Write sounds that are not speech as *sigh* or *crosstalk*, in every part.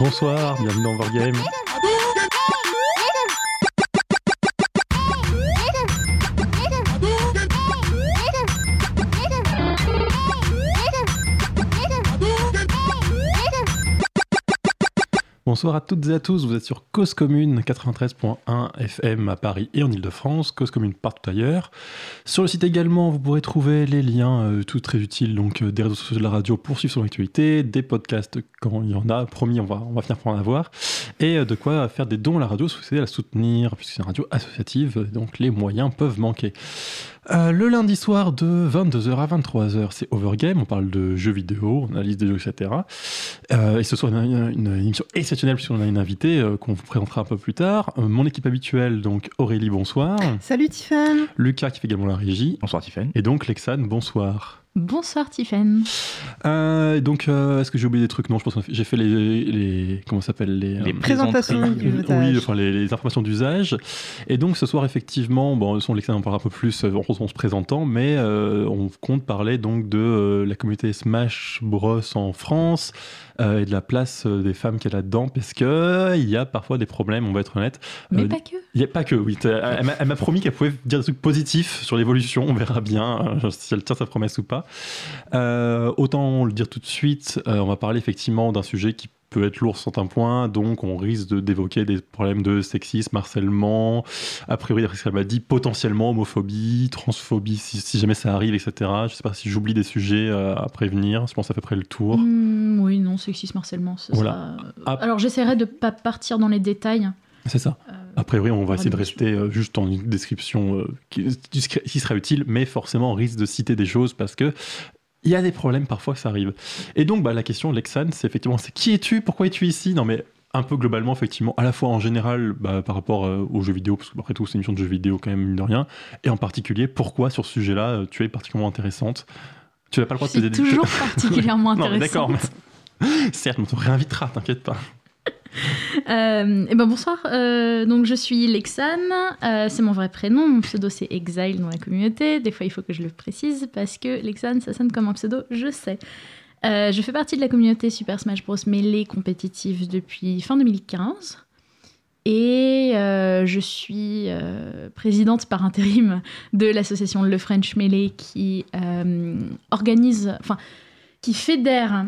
Bonsoir, bienvenue dans Wargame. Bonsoir à toutes et à tous, vous êtes sur Cause Commune 93.1 FM à Paris et en Ile-de-France, Cause Commune partout ailleurs. Sur le site également, vous pourrez trouver les liens, euh, tout très utiles, donc euh, des réseaux sociaux de la radio pour suivre son actualité, des podcasts quand il y en a, promis, on va, on va finir par en avoir, et euh, de quoi faire des dons à la radio si vous souhaitez la soutenir, puisque c'est une radio associative, donc les moyens peuvent manquer. Euh, le lundi soir de 22h à 23h, c'est Overgame. On parle de jeux vidéo, on analyse des jeux, etc. Euh, et ce soir, une, une, une émission exceptionnelle puisqu'on a une invitée euh, qu'on vous présentera un peu plus tard. Euh, mon équipe habituelle, donc Aurélie, bonsoir. Salut Tiffany. Lucas qui fait également la régie. Bonsoir Tiffany. Et donc Lexane, bonsoir. Bonsoir Tiffen. Euh, donc, euh, est-ce que j'ai oublié des trucs? Non, je pense que j'ai fait les, les comment ça s'appelle? Les, Les euh, Présentation plaisanteries. du otage. oui, enfin les, les informations d'usage. Et donc ce soir, effectivement, bon, son Lexane en parlera un peu plus en, en se présentant, mais euh, on compte parler donc de euh, la communauté Smash Bros en France euh, et de la place euh, des femmes qu'il y a là-dedans, parce que euh, il y a parfois des problèmes, on va être honnête. Mais Euh, pas que. Il n'y a pas que, oui. Elle m'a- promis qu'elle pouvait dire des trucs positifs sur l'évolution. On verra bien si elle tient sa promesse ou pas. Autant le dire tout de suite, on va parler effectivement d'un sujet qui peut être lourd sur certains points, donc on risque de- d'évoquer des problèmes de sexisme, harcèlement, a priori, ce qu'elle m'a dit, potentiellement homophobie, transphobie, si, si jamais ça arrive, etc. Je sais pas si j'oublie des sujets euh, à prévenir, je pense à peu près le tour. Hmm, oui, non, sexisme, harcèlement. ce Voilà. sera- euh. Alors j'essaierai de pas partir dans les détails. C'est ça. euh, A priori, on va essayer de rester euh, juste en une description euh, qui, qui sera utile, mais forcément, on risque de citer des choses parce que il y a des problèmes parfois ça arrive. Et donc, bah, la question, Lexane, c'est effectivement, c'est qui es-tu? Pourquoi es-tu ici? Non, mais un peu globalement, effectivement, à la fois en général bah, par rapport euh, aux jeux vidéo, parce que après tout, c'est une émission de jeux vidéo quand même, mine de rien, et en particulier, pourquoi sur ce sujet-là, euh, tu es particulièrement intéressante? Tu n'as pas le droit de des toujours particulièrement *laughs* Non, mais intéressant. d'accord, mais... *laughs* Certes, on te réinvitera, t'inquiète pas. *laughs* Euh, ben bonsoir, euh, donc je suis Lexane, euh, c'est mon vrai prénom, mon pseudo c'est Exile dans la communauté, des fois il faut que je le précise parce que Lexane ça sonne comme un pseudo, je sais. Je fais partie de la communauté Super Smash Bros Melee compétitive depuis fin 2015 et je suis présidente par intérim de l'association Le French Melee qui organise, enfin qui fédère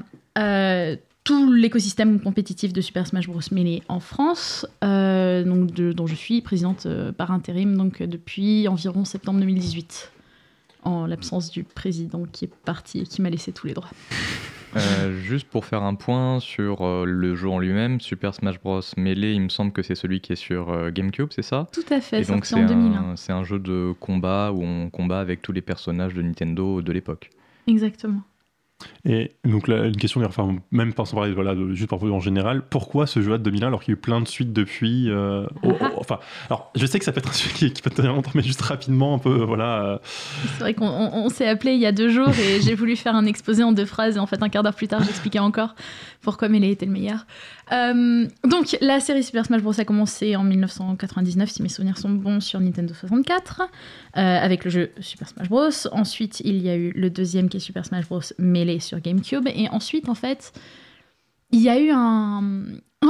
tout l'écosystème compétitif de Super Smash Bros Melee en France, euh, donc de- dont je suis présidente euh, par intérim donc, euh, depuis environ septembre 2018, en l'absence du président qui est parti et qui m'a laissé tous les droits. *laughs* Euh, juste pour faire un point sur euh, le jeu en lui-même, Super Smash Bros. Melee, il me semble que c'est celui qui est sur euh, GameCube, c'est ça? Tout à fait, Et donc c'est en 2001. un, c'est un jeu de combat où on combat avec tous les personnages de Nintendo de l'époque. Exactement. Et donc là, une question, enfin, même sans parler, voilà, de- juste parfois en général, pourquoi ce jeu-là de 2001 alors qu'il y a eu plein de suites depuis euh, Enfin, alors je sais que ça peut être un sujet qui, qui peut tenir longtemps, mais juste rapidement, un peu, voilà. euh, C'est vrai qu'on on- on s'est appelé il y a deux jours et j'ai voulu faire un exposé en deux phrases et en fait un quart d'heure plus tard j'expliquais encore pourquoi Melee était le meilleur. Euh, donc la série Super Smash Bros a commencé en 1999 si mes souvenirs sont bons sur Nintendo 64 euh, avec le jeu Super Smash Bros. Ensuite il y a eu le deuxième qui est Super Smash Bros Melee sur GameCube et ensuite en fait il y a eu un,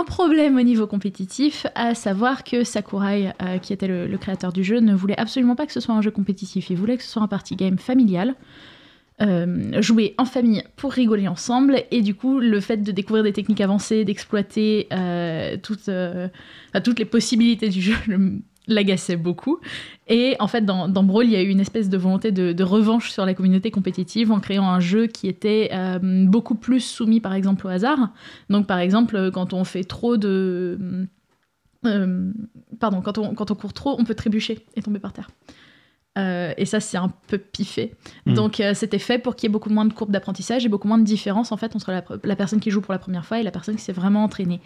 problème au niveau compétitif, à savoir que Sakurai, euh, qui était le créateur du jeu, ne voulait absolument pas que ce soit un jeu compétitif. Il voulait que ce soit un party game familial, euh, joué en famille pour rigoler ensemble. Et du coup, le fait de découvrir des techniques avancées, d'exploiter euh, toutes, euh, toutes les possibilités du jeu *laughs* l'agaçait beaucoup. Et en fait, dans, dans Brawl, il y a eu une espèce de volonté de, de revanche sur la communauté compétitive en créant un jeu qui était beaucoup plus soumis, par exemple, au hasard. Donc, par exemple, quand on fait trop de... pardon, quand on, quand on court trop, on peut trébucher et tomber par terre. Euh, et ça, c'est un peu piffé. Mm. Donc, euh, c'était fait pour qu'il y ait beaucoup moins de courbes d'apprentissage et beaucoup moins de différence en fait entre la, la personne qui joue pour la première fois et la personne qui s'est vraiment entraînée.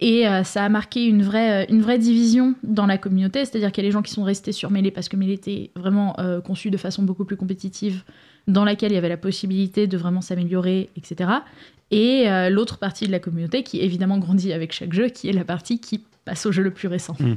Et euh, ça a marqué une vraie, une vraie division dans la communauté, c'est-à-dire qu'il y a les gens qui sont restés sur Melee parce que Melee était vraiment conçu de façon beaucoup plus compétitive, dans laquelle il y avait la possibilité de vraiment s'améliorer, etc. Et l'autre partie de la communauté qui évidemment grandit avec chaque jeu, qui est la partie qui passe au jeu le plus récent. Mm.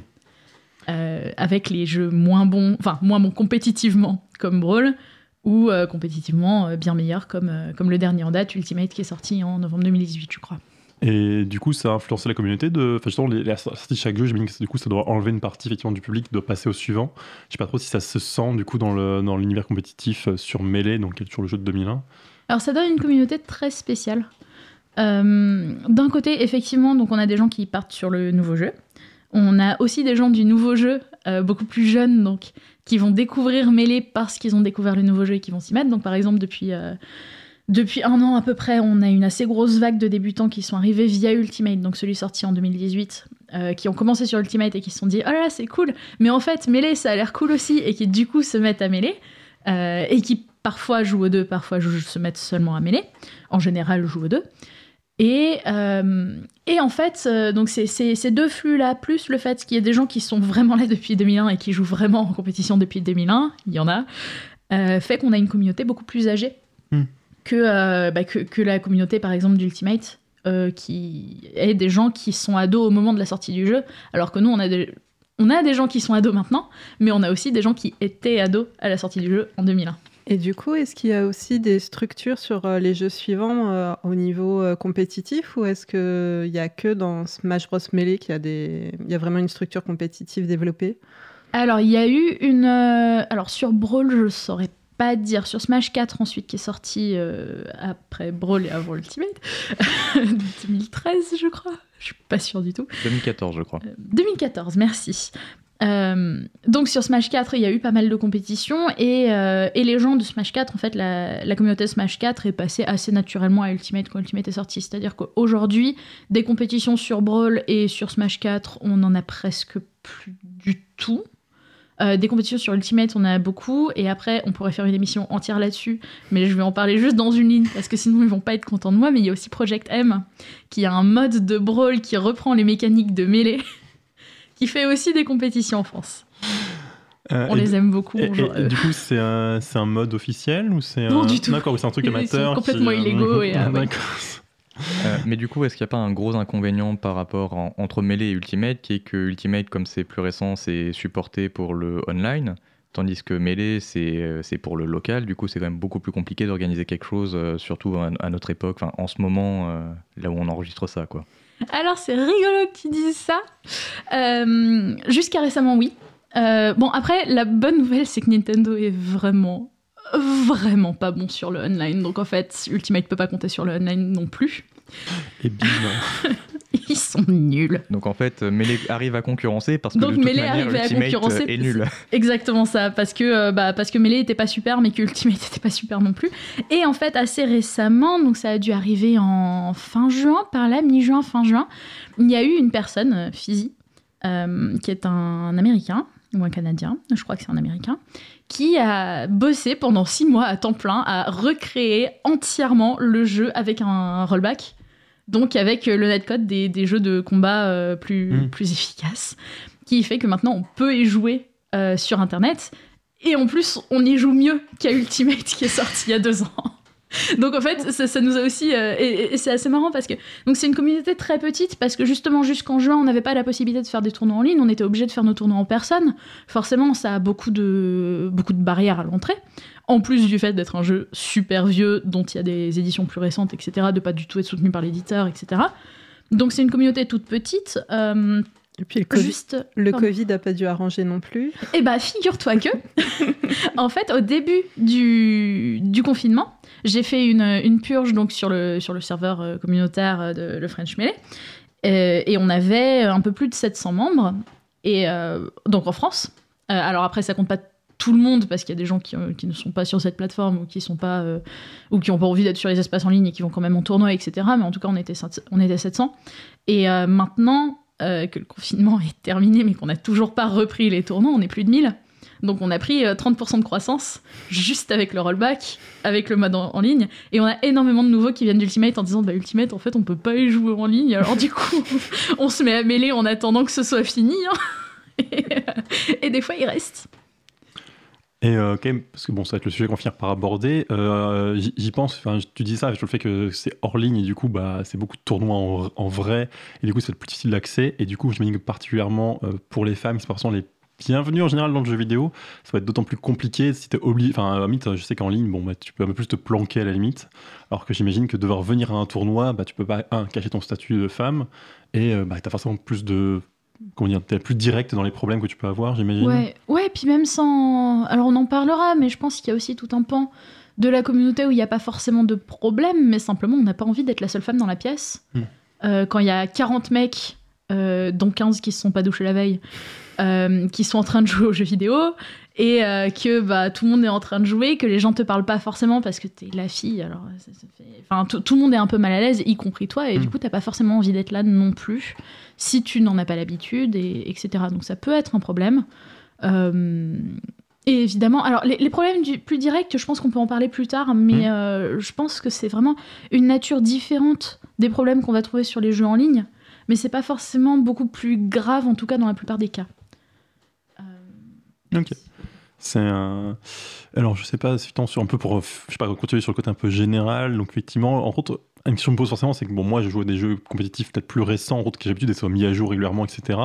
Euh, avec les jeux moins bons, enfin moins bons compétitivement comme Brawl, ou euh, compétitivement euh, bien meilleurs comme, comme le dernier en date, Ultimate, qui est sorti en novembre 2018, je crois. Et du coup, ça a influencé la communauté de. Enfin, justement, les, la sortie de chaque jeu, j'imagine que du coup, ça doit enlever une partie effectivement du public, de passer au suivant. Je sais pas trop si ça se sent du coup dans le dans l'univers compétitif sur Melee, donc toujours le jeu de 2001. Alors ça donne une communauté très spéciale. Euh, D'un côté, effectivement, donc on a des gens qui partent sur le nouveau jeu. On a aussi des gens du nouveau jeu, euh, beaucoup plus jeunes, donc qui vont découvrir Melee parce qu'ils ont découvert le nouveau jeu et qui vont s'y mettre. Donc par exemple, depuis euh, depuis un an à peu près, on a une assez grosse vague de débutants qui sont arrivés via Ultimate, donc celui sorti en 2018, euh, qui ont commencé sur Ultimate et qui se sont dit oh là là c'est cool, mais en fait Melee ça a l'air cool aussi et qui du coup se mettent à Melee et qui parfois jouent aux deux, parfois se mettent seulement à Melee, en général jouent aux deux. Et, euh, et en fait, euh, donc ces deux flux-là, plus le fait qu'il y ait des gens qui sont vraiment là depuis 2001 et qui jouent vraiment en compétition depuis 2001, il y en a, euh, fait qu'on a une communauté beaucoup plus âgée Hmm. que, bah, que, que la communauté, par exemple, d'Ultimate, qui est des gens qui sont ados au moment de la sortie du jeu, alors que nous, on a des, on a des gens qui sont ados maintenant, mais on a aussi des gens qui étaient ados à la sortie du jeu en 2001. Et du coup, est-ce qu'il y a aussi des structures sur euh, les jeux suivants euh, au niveau euh, compétitif ou est-ce qu'il n'y a que dans Smash Bros Melee qu'il y, a des... il y a vraiment une structure compétitive développée? Alors, il y a eu une. euh, alors, sur Brawl, je saurais pas dire. Sur Smash 4, ensuite, qui est sorti euh, après Brawl et avant Ultimate, *laughs* 2013, je crois. Je suis pas sûre du tout. 2014, je crois. Euh, 2014, merci. Euh, donc sur Smash 4, il y a eu pas mal de compétitions et, euh, les gens de Smash 4, en fait, la, la communauté Smash 4 est passée assez naturellement à Ultimate quand Ultimate est sorti. C'est-à-dire qu'aujourd'hui, des compétitions sur Brawl et sur Smash 4, on en a presque plus du tout. Euh, des compétitions sur Ultimate, on en a beaucoup, et après, on pourrait faire une émission entière là-dessus, mais je vais en parler juste dans une ligne, parce que sinon, ils vont pas être contents de moi, mais il y a aussi Project M, qui a un mode de Brawl qui reprend les mécaniques de Melee, *laughs* qui fait aussi des compétitions en France. Euh, On les aime beaucoup. Et, genre, et- et euh, du coup, c'est un, c'est un mode officiel ou c'est Non, un... du tout. D'accord, ou c'est un truc Ils sont amateur complètement qui, euh, illégaux *laughs* et, euh, ouais. D'accord. Euh, mais du coup, est-ce qu'il n'y a pas un gros inconvénient par rapport en- entre Melee et Ultimate, qui est que Ultimate, comme c'est plus récent, c'est supporté pour le online, tandis que Melee, c'est c'est pour le local. Du coup, c'est quand même beaucoup plus compliqué d'organiser quelque chose, euh, surtout à, à notre époque, en ce moment, euh, là où on enregistre ça, quoi. Alors, c'est rigolo que tu dises ça. Euh, Jusqu'à récemment, oui. Euh, bon, après, la bonne nouvelle, c'est que Nintendo est vraiment, vraiment pas bon sur le online. Donc, en fait, Ultimate peut pas compter sur le online non plus. Et bim. *laughs* Ils sont nuls. Donc en fait, euh, Melee arrive à concurrencer parce que Donc, de toute Melee manière, Ultimate concurrencer, euh, est nul. Exactement ça, parce que, euh, bah, parce que Melee était pas super, mais que Ultimate *laughs* était pas super non plus. Et en fait, assez récemment, donc ça a dû arriver en fin juin, par là, mi-juin, fin juin, il y a eu une personne, Fizzy, euh, qui est un Américain, ou un Canadien, je crois que c'est un Américain, qui a bossé pendant six mois à temps plein à recréer entièrement le jeu avec un rollback. Donc avec euh, le netcode des, des jeux de combat euh, plus, Mm. plus efficaces, qui fait que maintenant on peut y jouer euh, sur Internet. Et en plus, on y joue mieux qu'à Ultimate qui est sorti il y a deux ans. *laughs* Donc en fait, ça, ça nous a aussi... euh, et et c'est assez marrant parce que... Donc c'est une communauté très petite parce que justement jusqu'en juin, on n'avait pas la possibilité de faire des tournois en ligne, on était obligé de faire nos tournois en personne. Forcément, ça a beaucoup de, beaucoup de barrières à l'entrée. En plus du fait d'être un jeu super vieux, dont il y a des éditions plus récentes, etc., de pas du tout être soutenu par l'éditeur, etc. Donc c'est une communauté toute petite. euh, Et puis le Covid, juste le pardon. Covid n'a pas dû arranger non plus. eh bah, figure-toi que, *laughs* en fait, au début du, du confinement, j'ai fait une, une purge donc sur le, sur le serveur euh, communautaire euh, de le French Melee. Et on avait un peu plus de 700 membres, et, euh, donc en France. Alors après, ça compte pas tout le monde, parce qu'il y a des gens qui, euh, qui ne sont pas sur cette plateforme ou qui sont pas euh, pas envie d'être sur les espaces en ligne et qui vont quand même en tournoi, etc. Mais en tout cas, on était, on était 700. Et euh, maintenant que le confinement *laughs* est terminé, mais qu'on n'a toujours pas repris les tournois, on est plus de 1000. Donc on a pris euh, 30% de croissance juste avec le rollback, avec le mode en, ligne, et on a énormément de nouveaux qui viennent d'Ultimate en disant bah Ultimate en fait on peut pas y jouer en ligne, alors du coup *laughs* on se met à mêler en attendant que ce soit fini, hein. *laughs* et, et des fois ils restent. Et euh, quand même, parce que bon, ça va être le sujet qu'on finira par aborder, euh, j'y pense, tu dis ça avec le fait que c'est hors ligne et du coup, bah, c'est beaucoup de tournois en, vrai et du coup, c'est plus difficile d'accès. Et du coup, j'imagine que particulièrement euh, pour les femmes, c'est forcément les bienvenue en général dans le jeu vidéo. Ça va être d'autant plus compliqué si t'es obligé. Enfin, à la limite, je sais qu'en ligne, bon, bah, tu peux un peu plus te planquer à la limite. Alors que j'imagine que devoir venir à un tournoi, bah, tu peux pas, un, cacher ton statut de femme, et euh, bah, t'as forcément plus de. Comment dire, t'es plus direct dans les problèmes que tu peux avoir, j'imagine. Ouais, ouais, puis même sans. Alors on en parlera, mais je pense qu'il y a aussi tout un pan de la communauté où il n'y a pas forcément de problème, mais simplement on n'a pas envie d'être la seule femme dans la pièce. Hmm. Euh, quand il y a 40 mecs, euh, dont 15 qui se sont pas douchés la veille, euh, qui sont en train de jouer aux jeux vidéo, et euh, que bah, tout le monde est en train de jouer, que les gens te parlent pas forcément parce que t'es la fille, alors ça, ça fait... Enfin, tout le monde est un peu mal à l'aise, y compris toi, et du coup t'as pas forcément envie d'être là non plus, si tu n'en as pas l'habitude, et, etc. Donc ça peut être un problème. Euh, et évidemment, alors les, les problèmes du, plus directs, je pense qu'on peut en parler plus tard, mais euh, je pense que c'est vraiment une nature différente des problèmes qu'on va trouver sur les jeux en ligne, mais c'est pas forcément beaucoup plus grave, en tout cas dans la plupart des cas. Ok. C'est un. Alors, je sais pas, si tant sur un peu pour, je sais pas, continuer sur le côté un peu général. Donc, effectivement, en contre, une question que je me pose forcément, c'est que bon, moi, je joue à des jeux compétitifs peut-être plus récents, en route, que j'ai l'habitude d'être mis à jour régulièrement, etc.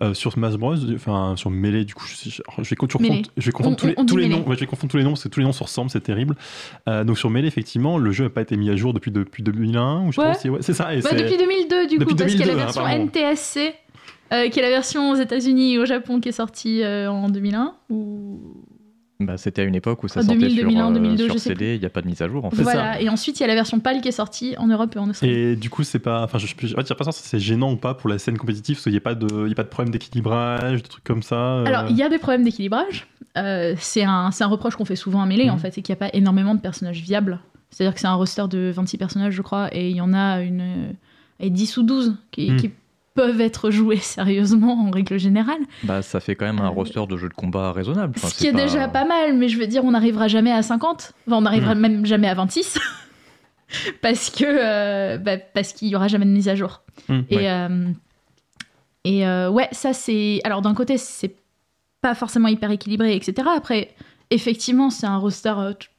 Euh, sur Smash Bros, enfin, sur Melee, du coup, je, je- alors, je vais confondre, je vais confondre On- tous les, on- tous les noms. Ouais, je vais confondre tous les noms, parce que tous les noms se ressemblent, c'est terrible. Euh, donc, sur Melee, effectivement, le jeu n'a pas été mis à jour depuis, depuis 2001, ou je Ouais. ouais, c'est ça. Et bah, depuis 2002, du Depuis coup, parce qu'il y a 2002, la hein, version. NTSC, euh, qui est la version aux États-Unis et au Japon qui est sortie euh, en 2001. Ou... Bah, c'était à une époque où ça Ah, sortait 2000, sur, 2001, euh, 2002, sur je sais CD, il n'y a pas de mise à jour en fait. Voilà, et ensuite il y a la version PAL qui est sortie en Europe et en Australie. Et du coup, c'est pas. Enfin, je, fait, j'ai pas si c'est gênant ou pas pour la scène compétitive, parce qu'il n'y a, pas de- il y a pas de problème d'équilibrage, de trucs comme ça. euh. Alors, il y a des problèmes d'équilibrage. Euh, c'est un, c'est un reproche qu'on fait souvent à Melee, Mhm. en fait, c'est qu'il n'y a pas énormément de personnages viables. C'est-à-dire que c'est un roster de 26 personnages, je crois, et il y en a une, euh, et 10 ou 12 qui, Mhm. qui peuvent être joués *laughs* sérieusement en règle générale. Bah, ça fait quand même un Euh, roster de jeux de combat raisonnable. Enfin, Ce qui est déjà pas mal, mais je veux dire, on n'arrivera jamais à 50. Enfin, on n'arrivera Mhm. même jamais à 26. *laughs* parce que euh, bah, parce qu'il y aura jamais de mise à jour. Hum, Et, ouais. euh, et ouais, ça c'est. Alors d'un côté, c'est pas forcément hyper équilibré, etc. Après, effectivement, c'est un roster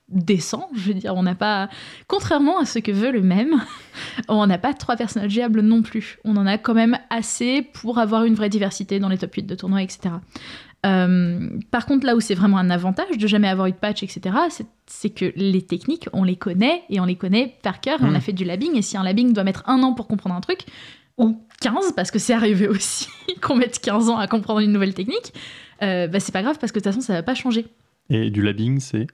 décent. Je veux dire, on n'a pas. Contrairement à ce que veut le même, *laughs* on n'a pas trois personnages viables non plus. On en a quand même assez pour avoir une vraie diversité dans les top 8 de tournois, etc. Euh, par contre, là où c'est vraiment un avantage de jamais avoir eu de patch, etc., c'est- que les techniques, on les connaît et on les connaît par cœur. Et on a fait du labbing. Et si un labbing doit mettre un an pour comprendre un truc, ou 15, parce que c'est arrivé aussi *laughs* qu'on mette 15 ans à comprendre une nouvelle technique, euh, bah, c'est pas grave parce que de toute façon, ça va pas changer. Et du labbing, c'est.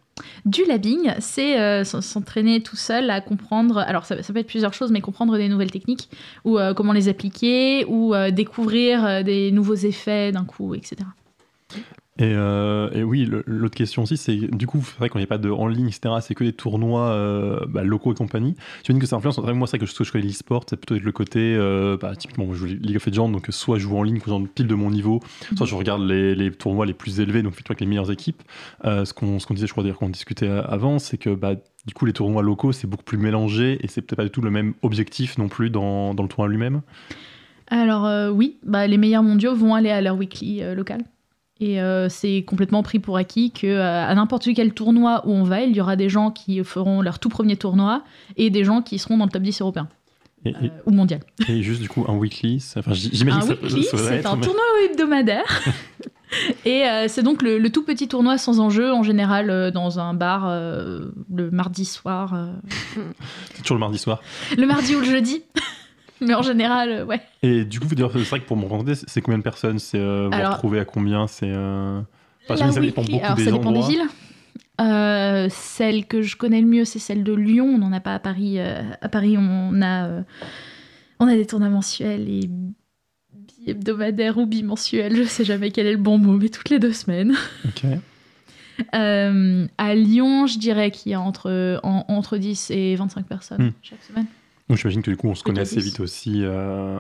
Du labbing, c'est euh, s'entraîner tout seul à comprendre. Alors, ça, peut être plusieurs choses, mais comprendre des nouvelles techniques, ou euh, comment les appliquer, ou euh, découvrir des nouveaux effets d'un coup, etc. Et, euh, et oui, l'autre question aussi, c'est du coup, c'est vrai qu'on n'y a pas de en ligne, etc. C'est que des tournois euh, bah, locaux et compagnie. J'imagine que ça influence. Moi, c'est vrai que ce que je connais l'e-sport, c'est plutôt le côté, euh, bah, typiquement, moi, je joue League of Legends, donc soit je joue en ligne, genre pile de mon niveau, soit je regarde les, les tournois les plus élevés, donc effectivement avec les meilleures équipes. Ce qu'on qu'on disait, je crois d'ailleurs qu'on discutait avant, c'est que bah, du coup, les tournois locaux, c'est beaucoup plus mélangé et c'est peut-être pas du tout le même objectif non plus dans, dans le tournoi lui-même? Alors oui, bah, les meilleurs mondiaux vont aller à leur weekly local. Et euh, c'est complètement pris pour acquis que euh, à n'importe quel tournoi où on va, il y aura des gens qui feront leur tout premier tournoi et des gens qui seront dans le top 10 européen Et, et- euh, ou mondial. et juste du coup, un weekly, enfin, j'imagine Un que weekly, ça, c'est un mais- tournoi hebdomadaire. *laughs* et euh, c'est donc le, le tout petit tournoi sans enjeu, en général dans un bar le mardi soir. c'est *laughs* toujours le mardi soir. le mardi ou le jeudi. *laughs* *laughs* Mais en général, euh, ouais. Et du coup, c'est vrai que pour me représenter, c'est c'est combien de personnes? C'est euh, vous Alors- retrouvez à combien? C'est euh... enfin, ça dépend beaucoup alors, des ça dépend des villes. Euh, celle que je connais le mieux, c'est celle de Lyon. On n'en a pas à Paris. euh, à Paris, on a, on a des tournois mensuels et bi-hebdomadaires ou bimensuels. Je sais jamais quel est le bon mot, mais toutes les deux semaines. *laughs* Ok. À Lyon, je dirais qu'il y a entre, en- entre 10 et 25 personnes Hmm. chaque semaine. Donc j'imagine que du coup, on se connaît assez 10. vite aussi. euh,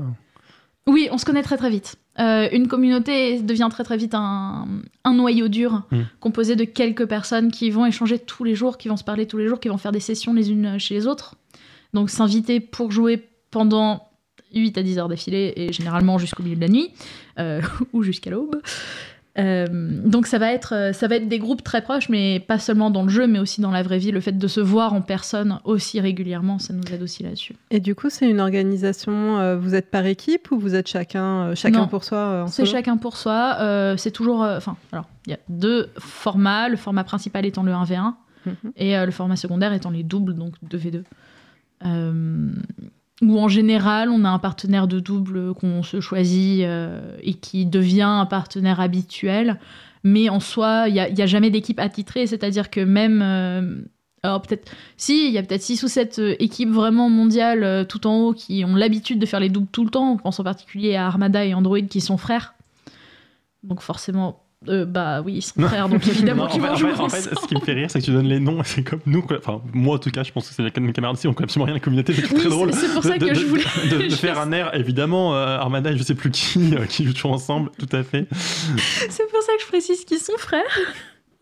Oui, on se connaît très très vite. Euh, une communauté devient très très vite un, un noyau dur Mm. composé de quelques personnes qui vont échanger tous les jours, qui vont se parler tous les jours, qui vont faire des sessions les unes chez les autres. Donc s'inviter pour jouer pendant 8 à 10 heures d'affilée et généralement jusqu'au milieu de la nuit euh, *laughs* ou jusqu'à l'aube. Euh, donc ça va, être, euh, ça va être des groupes très proches, mais pas seulement dans le jeu, mais aussi dans la vraie vie. Le fait de se voir en personne aussi régulièrement, ça nous aide aussi là-dessus. Et du coup, c'est une organisation, euh, vous êtes par équipe ou vous êtes chacun, chacun Non. pour soi en C'est chacun pour soi. euh, c'est toujours. euh, Enfin, alors, il y a deux formats. Le format principal étant le 1v1 Mhm. et euh, le format secondaire étant les doubles, donc 2v2. Euh, où en général, on a un partenaire de double qu'on se choisit euh, et qui devient un partenaire habituel. Mais en soi, il n'y a, a jamais d'équipe attitrée, c'est-à-dire que même. euh, alors peut-être, si, il y a peut-être 6 ou 7 équipes vraiment mondiales euh, tout en haut qui ont l'habitude de faire les doubles tout le temps. On pense en particulier à Armada et Android qui sont frères. Donc forcément, euh, bah oui, ils sont frères, donc évidemment qu'ils vont jouer en fait, en fait, ce qui me fait rire, c'est que tu donnes les noms, c'est comme nous, quoi. enfin moi en tout cas, je pense que c'est mes camarades ici, on connaît absolument rien à la communauté, c'est Oui, très drôle. c'est- pour ça de- que de- je voulais- de, *laughs* faire un air, évidemment, euh, Armada et je sais plus qui, euh, qui jouent ensemble, tout à fait. C'est pour ça que je précise qu'ils sont frères.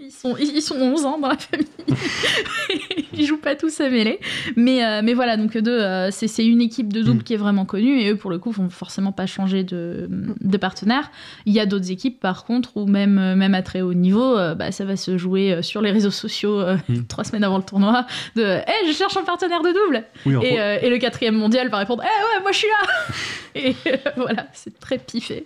Ils sont, ils sont 11 ans dans la famille. *laughs* ils jouent pas tous à mêler. Mais, euh, mais voilà, donc eux deux, euh, c'est une équipe de double Mm. qui est vraiment connue. Et eux, pour le coup, vont forcément pas changer de, de partenaire. Il y a d'autres équipes, par contre, où même, euh, même à très haut niveau, euh, bah, ça va se jouer sur les réseaux sociaux Mm. *laughs* trois semaines avant le tournoi. De Hé, je cherche un partenaire de double Oui, et, et le quatrième mondial va répondre Eh ouais, moi je suis là *laughs* Et voilà, c'est très piffé.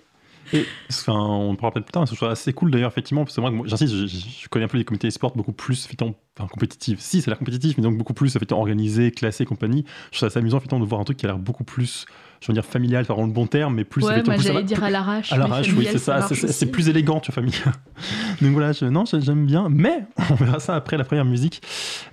Et enfin, on parlera peut-être plus tard, mais je trouve assez cool d'ailleurs, effectivement, parce que moi, j'insiste, je, je- connais un peu les comités e-sport beaucoup plus, effectivement, enfin, compétitifs. Si, a l'air compétitif, mais donc beaucoup plus, effectivement, organisé, classé, compagnie. Je trouve ça assez amusant, effectivement, de voir un truc qui a l'air beaucoup plus, je veux dire, familial, par le bon terme, mais plus, ouais, moi plus- j'allais dire à l'arrache. À l'arrache, oui, c'est ça, c'est- c'est c'est aussi. plus élégant, tu vois, famille. *laughs* Donc voilà, je- non, j'aime bien, mais *laughs* on verra ça après la première musique.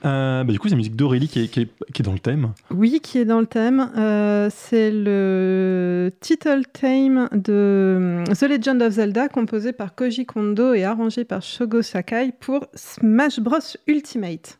Euh, bah, du coup, c'est la musique d'Aurélie qui est, qui, est, qui est dans le thème. Oui, qui est dans le thème. Euh, c'est le title theme de euh, The Legend of Zelda, composé par Koji Kondo et arrangé par Shogo Sakai pour Smash Bros Ultimate.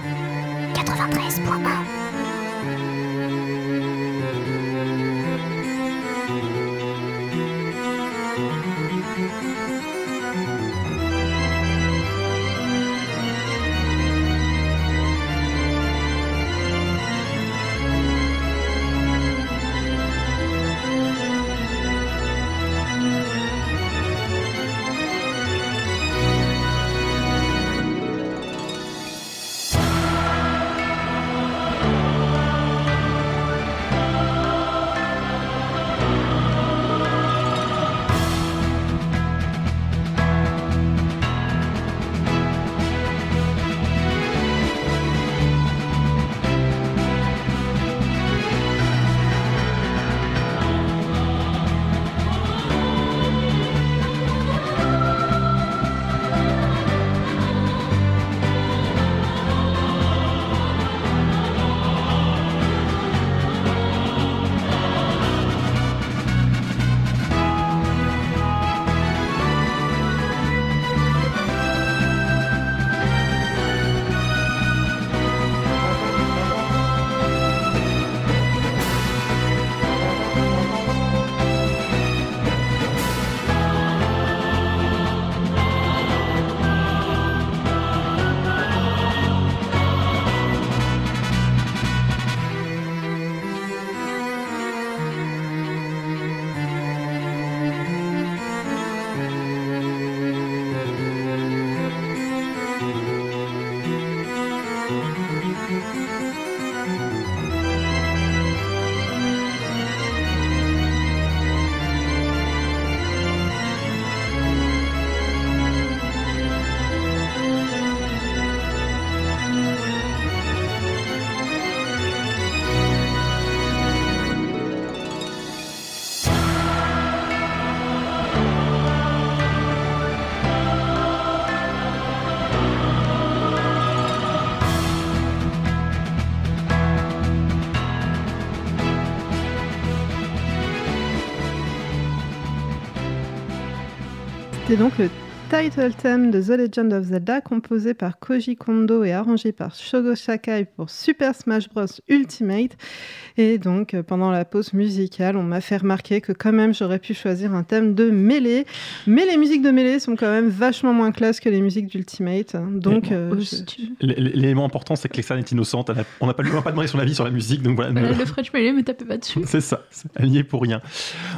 C'était donc le title theme de The Legend of Zelda, composé par Koji Kondo et arrangé par Shogo Sakai pour Super Smash Bros Ultimate. Et donc, euh, pendant la pause musicale, on m'a fait remarquer que quand même, j'aurais pu choisir un thème de mêlée. Mais les musiques de mêlée sont quand même vachement moins classe que les musiques d'Ultimate. Donc, euh, L'élément important, c'est que Lexan est innocente. Elle a- on n'a pas, on pas demandé son avis sur la musique, donc voilà. Voilà, ne- le French Melee, me tapez pas dessus. *laughs* C'est ça, elle n'y est pour rien.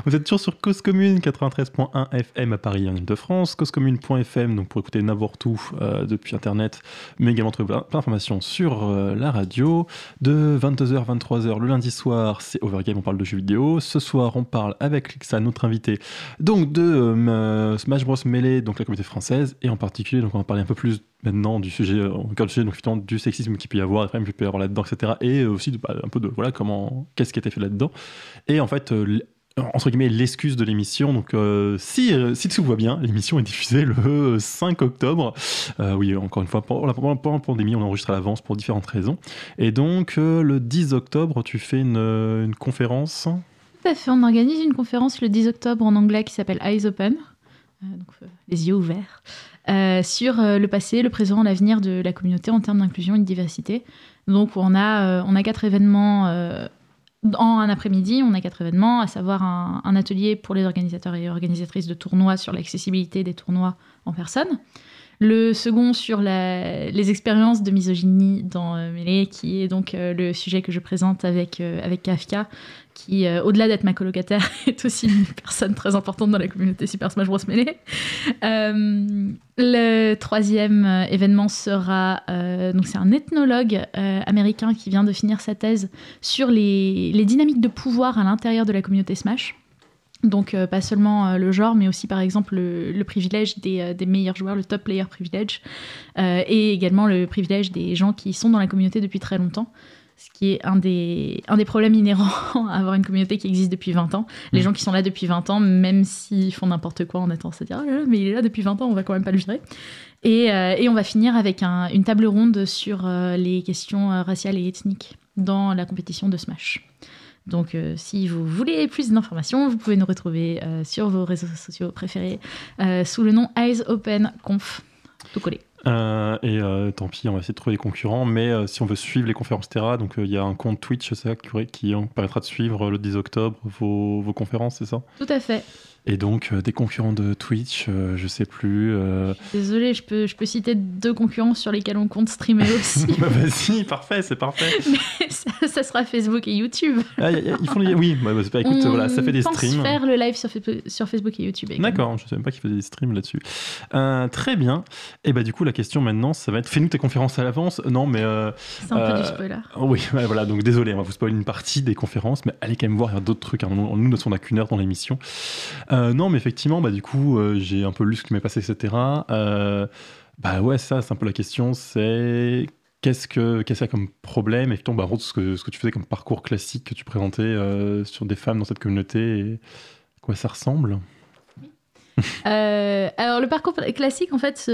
Vous êtes toujours sur Cause Commune 93.1 FM à Paris en Ile-de-France, causecommune.fm donc pour écouter n'importe où euh, depuis internet, mais également trouver plein plein d'informations sur euh, la radio. De 22h 23h le lundi soir, c'est Overgame, on parle de jeux vidéo. Ce soir, on parle avec Lixa, notre invité, donc de euh, Smash Bros Melee, donc la communauté française, et en particulier, donc on va parler un peu plus maintenant du sujet, euh, au cœur du sujet, donc effectivement du sexisme qu'il peut y avoir, des qu'il peut y avoir là-dedans, etc. Et aussi bah, un peu de voilà comment, qu'est-ce qui a été fait là-dedans. Et en fait, euh, entre guillemets, l'excuse de l'émission. Donc, euh, si, euh, si tout va bien, l'émission est diffusée le 5 octobre. Euh, oui, encore une fois, pendant la, pandémie, on enregistre à l'avance pour différentes raisons. Et donc, euh, le 10 octobre, tu fais une, euh, conférence? Tout à fait, on organise une conférence le 10 octobre en anglais qui s'appelle Eyes Open, euh, donc euh, les yeux ouverts, euh, sur euh, le passé, le présent, l'avenir de la communauté en termes d'inclusion et de diversité. Donc on a, euh, on a quatre événements euh, en un après-midi, on a quatre événements, à savoir un, atelier pour les organisateurs et organisatrices de tournois sur l'accessibilité des tournois en personne. Le second sur les expériences de misogynie dans euh, qui est donc euh, le sujet que je présente avec, euh, avec Kafka, qui, euh, au-delà d'être ma colocataire, *laughs* est aussi une personne très importante dans la communauté Super Smash Bros. Melee. Euh, le troisième euh, événement sera, donc c'est un ethnologue américain qui vient de finir sa thèse sur les, les dynamiques de pouvoir à l'intérieur de la communauté Smash. Donc pas seulement le genre, mais aussi par exemple le, le privilège des, des meilleurs joueurs, le top player privilege, euh, et également le privilège des gens qui sont dans la communauté depuis très longtemps ce qui est un des, un des problèmes inhérents *laughs* à avoir une communauté qui existe depuis 20 ans. Les Mm. gens qui sont là depuis 20 ans, même s'ils font n'importe quoi, on a tendance à dire Ah là là, mais il est là depuis 20 ans, on va quand même pas le virer. Et, euh, et on va finir avec un- une table ronde sur euh, les questions euh, raciales et ethniques dans la compétition de Smash. Donc, si vous voulez plus d'informations, vous pouvez nous retrouver sur vos réseaux sociaux préférés sous le nom Eyes Open Conf. Tout collé. Euh, et euh, tant pis, on va essayer de trouver des concurrents. Mais euh, si on veut suivre les conférences Terra, donc il y a un compte Twitch, qui, permettra de suivre le 10 octobre vos, vos conférences, c'est ça? Tout à fait. Et donc, euh, des concurrents de Twitch, euh, je sais plus. euh, Désolée, je peux, je peux citer deux concurrents sur lesquels on compte streamer aussi. *laughs* bah, Vas-y, parfait, c'est parfait. *laughs* Mais ça, ça sera Facebook et YouTube. Ah, y a- y a- ils font les... Oui, bah, bah, écoute, on voilà, ça fait des pense streams. faire le live sur, Fa- sur Facebook et YouTube. D'accord, je ne savais même pas qu'ils faisaient des streams là-dessus. Euh, très bien. Et bah du coup, la question maintenant, ça va être fais-nous tes conférences à l'avance. Non, mais euh, C'est un peu du spoiler. oui, *laughs* voilà. Donc désolé, on va vous spoiler une partie des conférences, mais allez quand même voir, il y a d'autres trucs. hein. Nous, nous, on n'a qu'une heure dans l'émission. Euh, non, mais effectivement, bah du coup, euh, j'ai un peu lu ce qui m'est passé, etc. Euh, bah ouais, ça, c'est un peu la question. C'est qu'est-ce que qu'est-ce qu'il y a comme problème? Et bah, en gros, ce que ce que tu faisais comme parcours classique que tu présentais sur des femmes dans cette communauté, et à quoi ça ressemble? Euh, alors le parcours classique, en fait,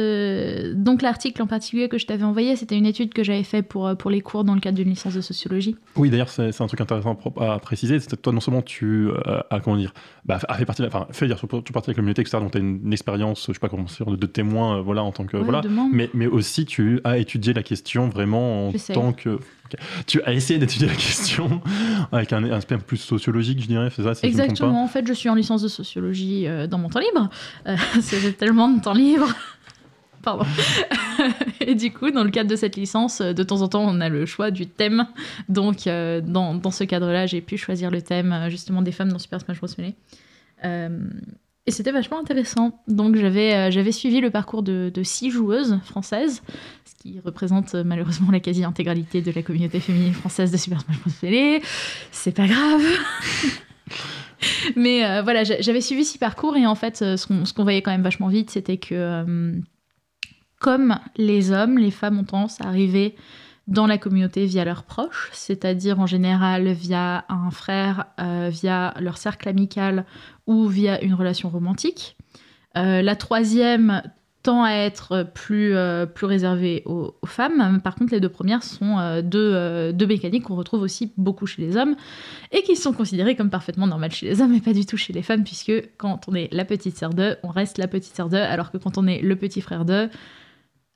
donc l'article en particulier que je t'avais envoyé, c'était une étude que j'avais fait pour, pour les cours dans le cadre d'une licence de sociologie. Oui, d'ailleurs, c'est c'est un truc intéressant à préciser. C'est que toi, non seulement tu euh, as, comment dire, bah, fait partie, enfin, fait dire, tu partie de la communauté, etc., donc tu as une, une expérience, je sais pas comment dire, de, de témoin, euh, voilà, en tant que. Ouais, voilà. Mais, mais aussi, tu as étudié la question vraiment en tant que. Tu as essayé d'étudier la question *laughs* avec un, un aspect un peu plus sociologique, je dirais, c'est ça si Exactement. En fait, je suis en licence de sociologie euh, dans mon temps libre. Euh, *laughs* c'est tellement de temps libre. *laughs* Et du coup, dans le cadre de cette licence, euh, de temps en temps, on a le choix du thème. Donc, euh, dans, dans ce cadre-là, j'ai pu choisir le thème euh, justement des femmes dans Super Smash Bros. Melee. Et c'était vachement intéressant. Donc, j'avais suivi le parcours de, de six joueuses françaises, ce qui représente malheureusement la quasi-intégralité de la communauté féminine française de Super Smash Bros. Melee. C'est pas grave. *laughs* Mais voilà, j'a- j'avais suivi six parcours et en fait, ce qu'on qu'on voyait quand même vachement vite, c'était que comme les hommes, les femmes ont tendance à arriver dans la communauté via leurs proches, c'est-à-dire en général via un frère, euh, via leur cercle amical ou via une relation romantique. Euh, la troisième tend à être plus, euh, plus réservé aux, femmes. Par contre, les deux premières sont deux, deux mécaniques qu'on retrouve aussi beaucoup chez les hommes et qui sont considérées comme parfaitement normales chez les hommes et pas du tout chez les femmes, puisque quand on est la petite sœur d'eux, on reste la petite sœur d'eux, alors que quand on est le petit frère d'eux,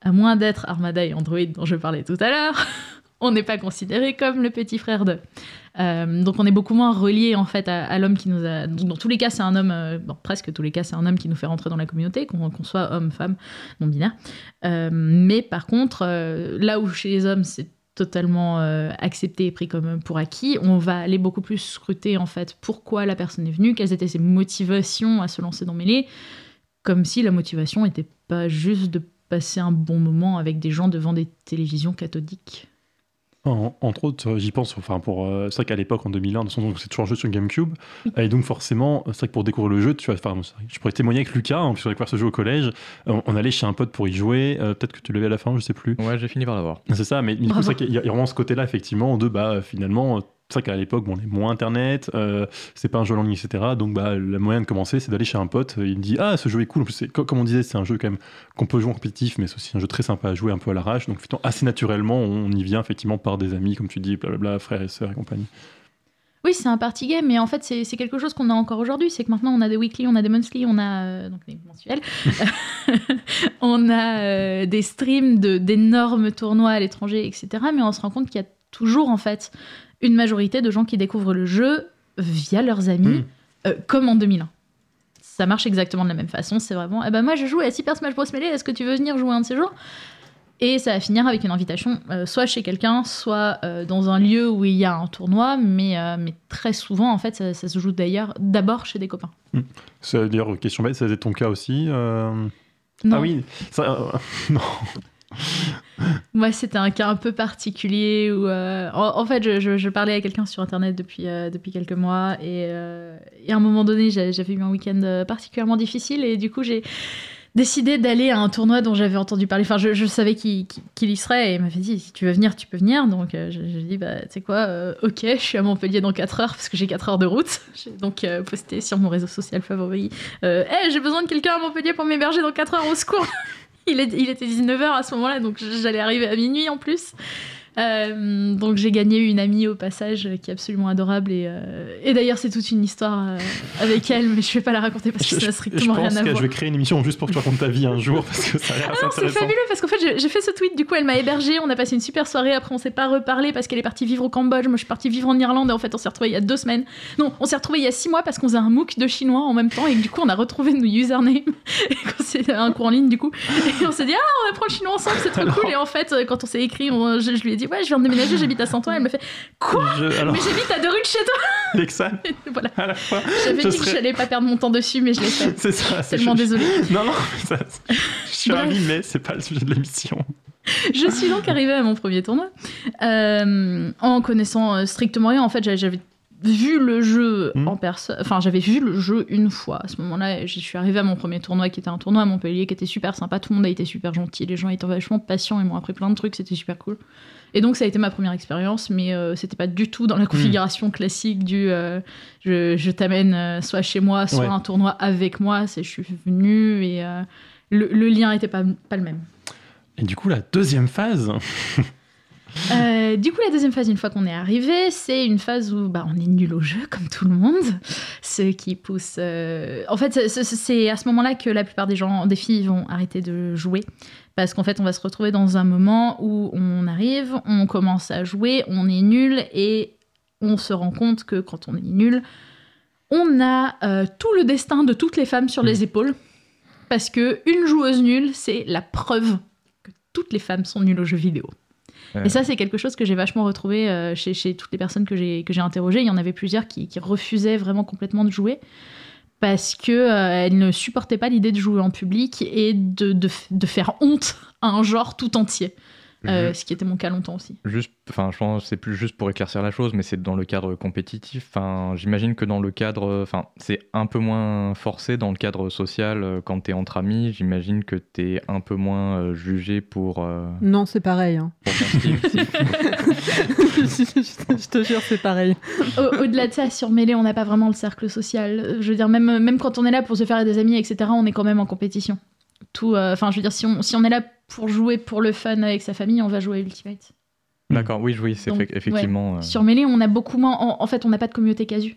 à moins d'être Armada et Android dont je parlais tout à l'heure, *laughs* on n'est pas considéré comme le petit frère d'eux. Euh, donc on est beaucoup moins relié en fait à, l'homme qui nous a. donc, dans tous les cas, c'est un homme. euh, presque tous les cas, c'est un homme qui nous fait rentrer dans la communauté, qu'on soit homme, femme, non binaire. Euh, mais par contre, euh, là où chez les hommes c'est totalement accepté et pris comme pour acquis, on va aller beaucoup plus scruter en fait pourquoi la personne est venue, quelles étaient ses motivations à se lancer dans Mêlée, comme si la motivation n'était pas juste de passer un bon moment avec des gens devant des télévisions cathodiques. En- entre autres, euh, j'y pense, enfin pour, euh, c'est vrai qu'à l'époque, en 2001, de toute façon, donc, c'est toujours un jeu sur GameCube, et donc forcément, c'est vrai que pour découvrir le jeu, tu vois, enfin, je pourrais témoigner avec Lucas, hein, puisqu'on a découvert ce jeu au collège, on, on allait chez un pote pour y jouer, euh, peut-être que tu l'avais à la fin, je sais plus. Ouais, j'ai fini par l'avoir. C'est ça, mais du coup, Bravo. c'est vrai qu'il y a il y a vraiment ce côté-là, effectivement, de bah, finalement, euh, c'est vrai qu'à l'époque, bon, on est moins internet, euh, c'est pas un jeu en ligne, etc. Donc, bah, le moyen de commencer, c'est d'aller chez un pote. euh, Il me dit, ah, ce jeu est cool. En plus, comme on disait, c'est un jeu quand même qu'on peut jouer en compétitif, mais c'est aussi un jeu très sympa à jouer un peu à l'arrache. Donc, assez naturellement, on y vient effectivement par des amis, comme tu dis, blablabla, frères et sœurs et compagnie. Oui, c'est un party game, mais en fait, c'est quelque chose qu'on a encore aujourd'hui. C'est que maintenant, on a des weekly, on a des monthly, on a euh, donc des mensuels. *laughs* *laughs* on a euh, des streams de- d'énormes tournois à l'étranger, etc. Mais on se rend compte qu'il y a toujours, en fait, une majorité de gens qui découvrent le jeu via leurs amis, Mm. euh, comme en 2001. Ça marche exactement de la même façon. C'est vraiment, eh ben moi, je joue à Super Smash Bros. Melee, est-ce que tu veux venir jouer un de ces jours? Et ça va finir avec une invitation, euh, soit chez quelqu'un, soit euh, dans un lieu où il y a un tournoi, mais, euh, mais très souvent, en fait, ça, ça se joue d'ailleurs d'abord chez des copains. C'est d'ailleurs, question bête, ça c'était ton cas aussi Non, Ah oui, ça, *laughs* non. *laughs* Moi, c'était un cas un peu particulier où, euh, en, fait, je, parlais à quelqu'un sur Internet depuis, euh, depuis quelques mois et, euh, et à un moment donné, j'a- j'avais eu un week-end particulièrement difficile et du coup, j'ai décidé d'aller à un tournoi dont j'avais entendu parler. Enfin, je, savais qu'il qu'il y serait et il m'avait dit si tu veux venir, tu peux venir. Donc, je, je dit bah, tu sais quoi, ok, je suis à Montpellier dans 4 heures parce que j'ai 4 heures de route. *laughs* J'ai donc posté sur mon réseau social favori euh, Hey, j'ai besoin de quelqu'un à Montpellier pour m'héberger dans 4 heures au secours. *laughs* Il, est- il était 19h à ce moment-là, donc j'allais arriver à minuit en plus. Euh, donc j'ai gagné une amie au passage qui est absolument adorable et, euh, et d'ailleurs c'est toute une histoire euh, avec elle mais je vais pas la raconter parce que ça n'a strictement je pense rien à que voir. je vais créer une émission juste pour que tu racontes ta vie un jour, parce que ça a l'air assez Non, c'est fabuleux parce qu'en fait j'ai- fait ce tweet du coup elle m'a hébergé on a passé une super soirée après on s'est pas reparlé parce qu'elle est partie vivre au Cambodge moi je suis partie vivre en Irlande et en fait on s'est retrouvés il y a deux semaines non on s'est retrouvés il y a six mois parce qu'on faisait un MOOC de chinois en même temps et que, du coup on a retrouvé nos usernames *laughs* et un cours en ligne du coup. Et on s'est dit ah on apprend le chinois ensemble c'est trop *laughs* Alors- cool. Et en fait euh, quand on s'est écrit on- je, je lui ai dit ouais je viens de déménager j'habite à Saint-Ouen. Elle me fait quoi Je- alors, mais j'habite à deux rues de chez toi. *laughs* Lexan, voilà. À la fois, j'avais Je dit que serais- j'allais pas perdre mon temps dessus mais je l'ai fait. *laughs* C'est ça. c'est- tellement désolée. Non, non, ça, je suis Bref. ravi, mais c'est pas le sujet de l'émission. Je suis donc arrivée à mon premier tournoi euh, en connaissant euh, strictement rien. En fait, j'a- j'avais vu le jeu Hmm. en personne. Enfin, j'avais vu le jeu une fois. À ce moment-là, je suis arrivée à mon premier tournoi qui était un tournoi à Montpellier qui était super sympa. Tout le monde a été super gentil. Les gens étaient vachement patients et m'ont appris plein de trucs. C'était super cool. Et donc, ça a été ma première expérience, mais euh, c'était pas du tout dans la configuration classique du euh, je, je t'amène euh, soit chez moi, soit Ouais. un tournoi avec moi. C'est je suis venue et euh, le, le lien était pas, pas le même. Et du coup, la deuxième phase, *laughs* Euh, du coup, la deuxième phase, une fois qu'on est arrivé, c'est une phase où bah, on est nul au jeu, comme tout le monde. Ce qui pousse. euh, En fait, c'est- à ce moment-là que la plupart des gens, des filles, vont arrêter de jouer. Parce qu'en fait, on va se retrouver dans un moment où on arrive, on commence à jouer, on est nul et on se rend compte que quand on est nul, on a euh, tout le destin de toutes les femmes sur les épaules. Parce que une joueuse nulle, c'est la preuve que toutes les femmes sont nulles aux jeux vidéo. Et ça, c'est quelque chose que j'ai vachement retrouvé euh, chez, chez toutes les personnes que j'ai interrogées. Il y en avait plusieurs qui, qui refusaient vraiment complètement de jouer parce que euh, elles ne supportaient pas l'idée de jouer en public et de, de, f- de faire honte à un genre tout entier. Euh, ju- ce qui était mon cas longtemps aussi. Juste, enfin, je pense que c'est plus juste pour éclaircir la chose, mais c'est dans le cadre compétitif. Enfin, j'imagine que dans le cadre, enfin, c'est un peu moins forcé dans le cadre social euh, quand t'es entre amis. J'imagine que t'es un peu moins euh, jugé pour, euh, Non, c'est pareil. hein. pour ton style. *laughs* je, te jure, c'est pareil. Au- Au-delà de ça, sur Mêlée, on n'a pas vraiment le cercle social. Je veux dire, même, même quand on est là pour se faire des amis, etc., on est quand même en compétition. Tout. euh, Enfin, je veux dire, si on, si on est là pour jouer pour le fun avec sa famille, on va jouer Ultimate. D'accord, oui, oui, c'est effectivement. euh, Sur Melee, on a beaucoup moins. En, en fait, on n'a pas de communauté casu.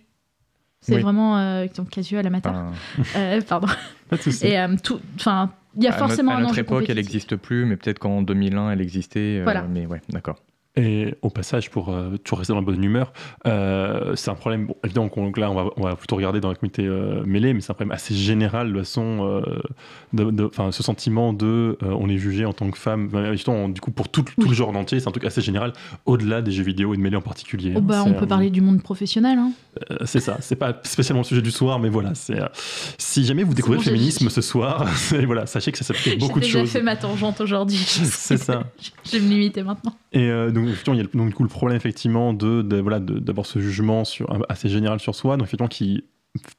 C'est Oui. vraiment euh, donc casu à l'amateur. enfin, *laughs* Euh, pardon. *laughs* Pas de souci. Et euh, tout. Enfin, il y a à forcément notre, à un notre enjeu époque, elle n'existe plus, mais peut-être qu'en 2001, elle existait. Voilà. Mais ouais, d'accord. Et au passage, pour euh, toujours rester dans la bonne humeur, euh, c'est un problème. Bon, évidemment, là, on va, on va plutôt regarder dans la communauté euh, mêlée, mais c'est un problème assez général, de toute façon, euh, de, de- enfin, ce sentiment de on est jugé en tant que femme. Justement, du coup, pour tout, tout Oui. le genre entier, c'est un truc assez général, au-delà des jeux vidéo et de mêlée en particulier. Oh, bah, C'est, on peut parler du monde professionnel. Hein. c'est ça, c'est pas spécialement le sujet du soir, mais voilà. c'est si jamais vous découvrez bon, le féminisme ce soir, *laughs* voilà, sachez que ça s'applique à beaucoup de J'ai déjà choses. fait ma tangente aujourd'hui. *laughs* C'est ça. Je vais me limiter maintenant. Et euh, donc, effectivement, il y a le- donc, du coup le problème effectivement de, de- voilà d'avoir ce jugement sur, assez général sur soi, donc effectivement qui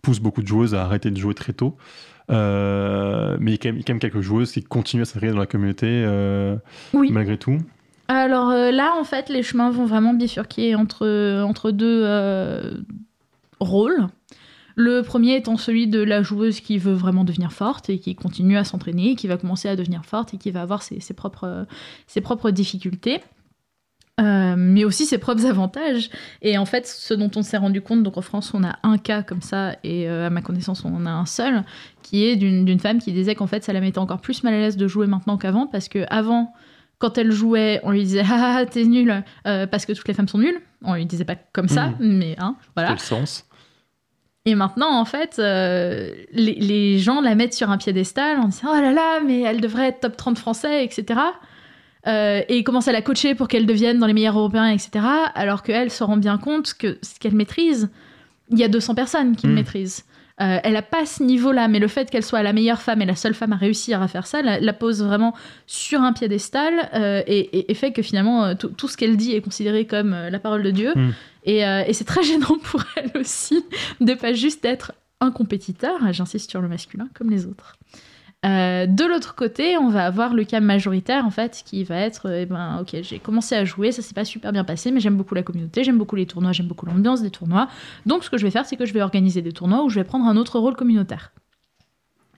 pousse beaucoup de joueuses à arrêter de jouer très tôt. Euh, mais il y, a quand même, quand quelques joueuses qui continuent à s'intégrer dans la communauté euh, Oui. malgré tout. Alors euh, là, en fait, les chemins vont vraiment bifurquer entre, entre deux euh, rôles. Le premier étant celui de la joueuse qui veut vraiment devenir forte et qui continue à s'entraîner, qui va commencer à devenir forte et qui va avoir ses, ses propres, ses propres difficultés. Euh, mais aussi ses propres avantages. Et en fait, ce dont on s'est rendu compte, donc en France, on a un cas comme ça, et euh, à ma connaissance, on en a un seul, qui est d'une femme qui disait qu'en fait, ça la mettait encore plus mal à l'aise de jouer maintenant qu'avant, parce que avant, quand elle jouait, on lui disait *laughs* ah ah, t'es nulle euh, parce que toutes les femmes sont nulles. On lui disait pas comme ça, Mhm. mais hein, voilà. Quel sens Et maintenant, en fait, euh, les, les gens la mettent sur un piédestal en disant oh là là, mais elle devrait être top 30 français, etc. Euh, et ils commencent à la coacher pour qu'elle devienne dans les meilleurs européens, etc. Alors qu'elle se rend bien compte que ce qu'elle maîtrise, il y a 200 personnes qui le Mhm. maîtrisent. Euh, elle n'a pas ce niveau-là, mais le fait qu'elle soit la meilleure femme et la seule femme à réussir à faire ça, la, la pose vraiment sur un piédestal euh, et, et- et fait que finalement tout, ce qu'elle dit est considéré comme la parole de Dieu. Mm. Et, et c'est très *laughs* gênant pour elle aussi de pas juste être un compétiteur, j'insiste sur le masculin, comme les autres. Euh, de l'autre côté, on va avoir le cas majoritaire en fait, qui va être, euh, eh ben, ok, j'ai commencé à jouer, ça s'est pas super bien passé, mais j'aime beaucoup la communauté, j'aime beaucoup les tournois, j'aime beaucoup l'ambiance des tournois. Donc, ce que je vais faire, c'est que je vais organiser des tournois où je vais prendre un autre rôle communautaire.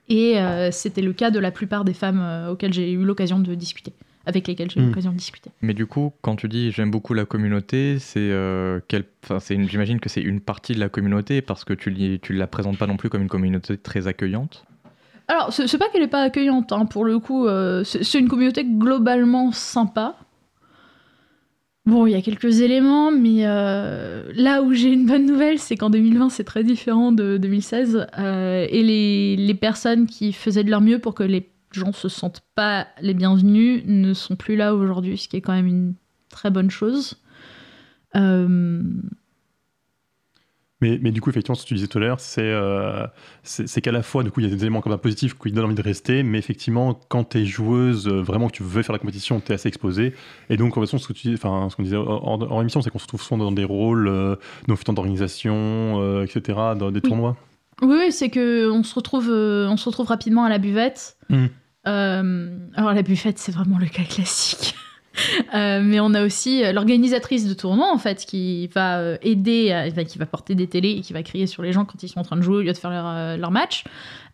Et euh, c'était le cas de la plupart des femmes euh, auxquelles j'ai eu l'occasion de discuter, avec lesquelles j'ai eu Mm. l'occasion de discuter. Mais du coup, quand tu dis j'aime beaucoup la communauté, c'est euh, j'imagine que c'est une partie de la communauté parce que tu ne tu la présentes pas non plus comme une communauté très accueillante. Alors, c'est pas qu'elle est pas accueillante, hein, pour le coup, euh, c'est une communauté globalement sympa. Bon, il y a quelques éléments, mais euh, là où j'ai une bonne nouvelle, c'est qu'en 2020, c'est très différent de 2016. euh, et les, personnes qui faisaient de leur mieux pour que les gens se sentent pas les bienvenus ne sont plus là aujourd'hui, ce qui est quand même une très bonne chose. Mais, mais du coup, effectivement, ce que tu disais tout à l'heure, c'est euh, qu'à la fois, du coup, il y a des éléments comme ça positifs qui donnent envie de rester, mais effectivement, quand tu es joueuse, euh, vraiment que tu veux faire la compétition, tu es assez exposé. Et donc, en façon, ce que tu dis- enfin, ce qu'on disait en, en- en émission, c'est qu'on se retrouve souvent dans des rôles, euh, dans le temps d'organisation, euh, etc., dans des Oui. tournois. Oui, oui, c'est que on se retrouve, euh, on se retrouve rapidement à la buvette. Mm. Euh, alors la buvette, c'est vraiment le cas classique. *laughs* *laughs* Euh, mais on a aussi euh, l'organisatrice de tournoi en fait qui va euh, aider, à- enfin, qui va porter des télés et qui va crier sur les gens quand ils sont en train de jouer au lieu de faire leur, leur match,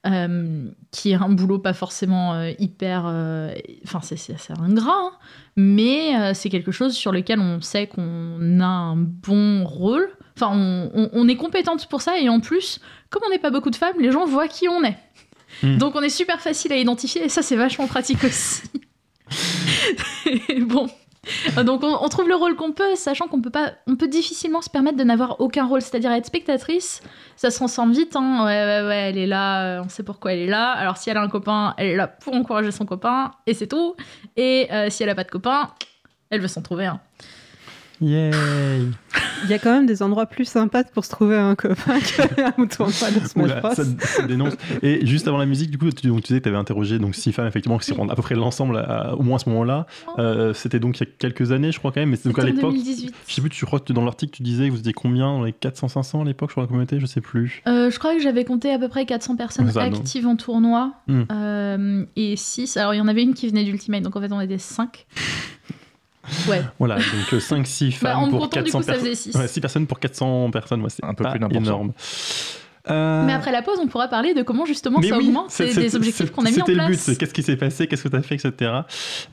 euh, qui est un boulot pas forcément hyper, enfin c'est c'est assez ingrat, hein. mais c'est quelque chose sur lequel on sait qu'on a un bon rôle. Enfin, on, on- on est compétente pour ça et en plus, comme on n'est pas beaucoup de femmes, les gens voient qui on est. Mm. Donc on est super facile à identifier et ça c'est vachement pratique aussi. *laughs* Bon. Donc on, trouve le rôle qu'on peut, sachant qu'on peut pas, on peut difficilement se permettre de n'avoir aucun rôle, c'est-à-dire être spectatrice, ça se transforme vite. Hein. Ouais, ouais, ouais, elle est là, euh, on sait pourquoi elle est là. Alors si elle a un copain, elle est là pour encourager son copain et c'est tout. Et euh, si elle a pas de copain, elle veut s'en trouver un. Yay Il y a quand même des endroits plus sympas pour se trouver un copain qu'un tournoi de Smash Oula, Bros. ça, ça dénonce. Et juste avant la musique, du coup, tu, donc, tu disais que tu avais interrogé donc, six femmes, effectivement, qui sont à peu près l'ensemble, à- au moins à ce moment-là. Euh, C'était donc il y a quelques années, je crois, quand même. Mais c'était donc à l'époque. 2018. Je sais plus, tu crois que dans l'article, tu disais que vous étiez combien Dans les 400-500 à l'époque, sur la communauté Je sais plus. Euh, je crois que j'avais compté à peu près 400 personnes non. actives en tournoi Hmm. euh, et 6. Alors il y en avait une qui venait d'Ultimate, donc en fait on était 5. Ouais, *laughs* Voilà, donc 5-6 Bah, femmes en me pour comptant, du 400 coup, ça personnes. faisait six. Ouais, 6 personnes pour 400 personnes, ouais, c'est Un peu pas plus énorme. Euh, Mais après la pause, on pourra parler de comment justement mais ça oui, augmente c'est- ces- c'est- des objectifs qu'on a mis en C'était le but, place. qu'est-ce qui s'est passé, qu'est-ce que tu as fait, etc.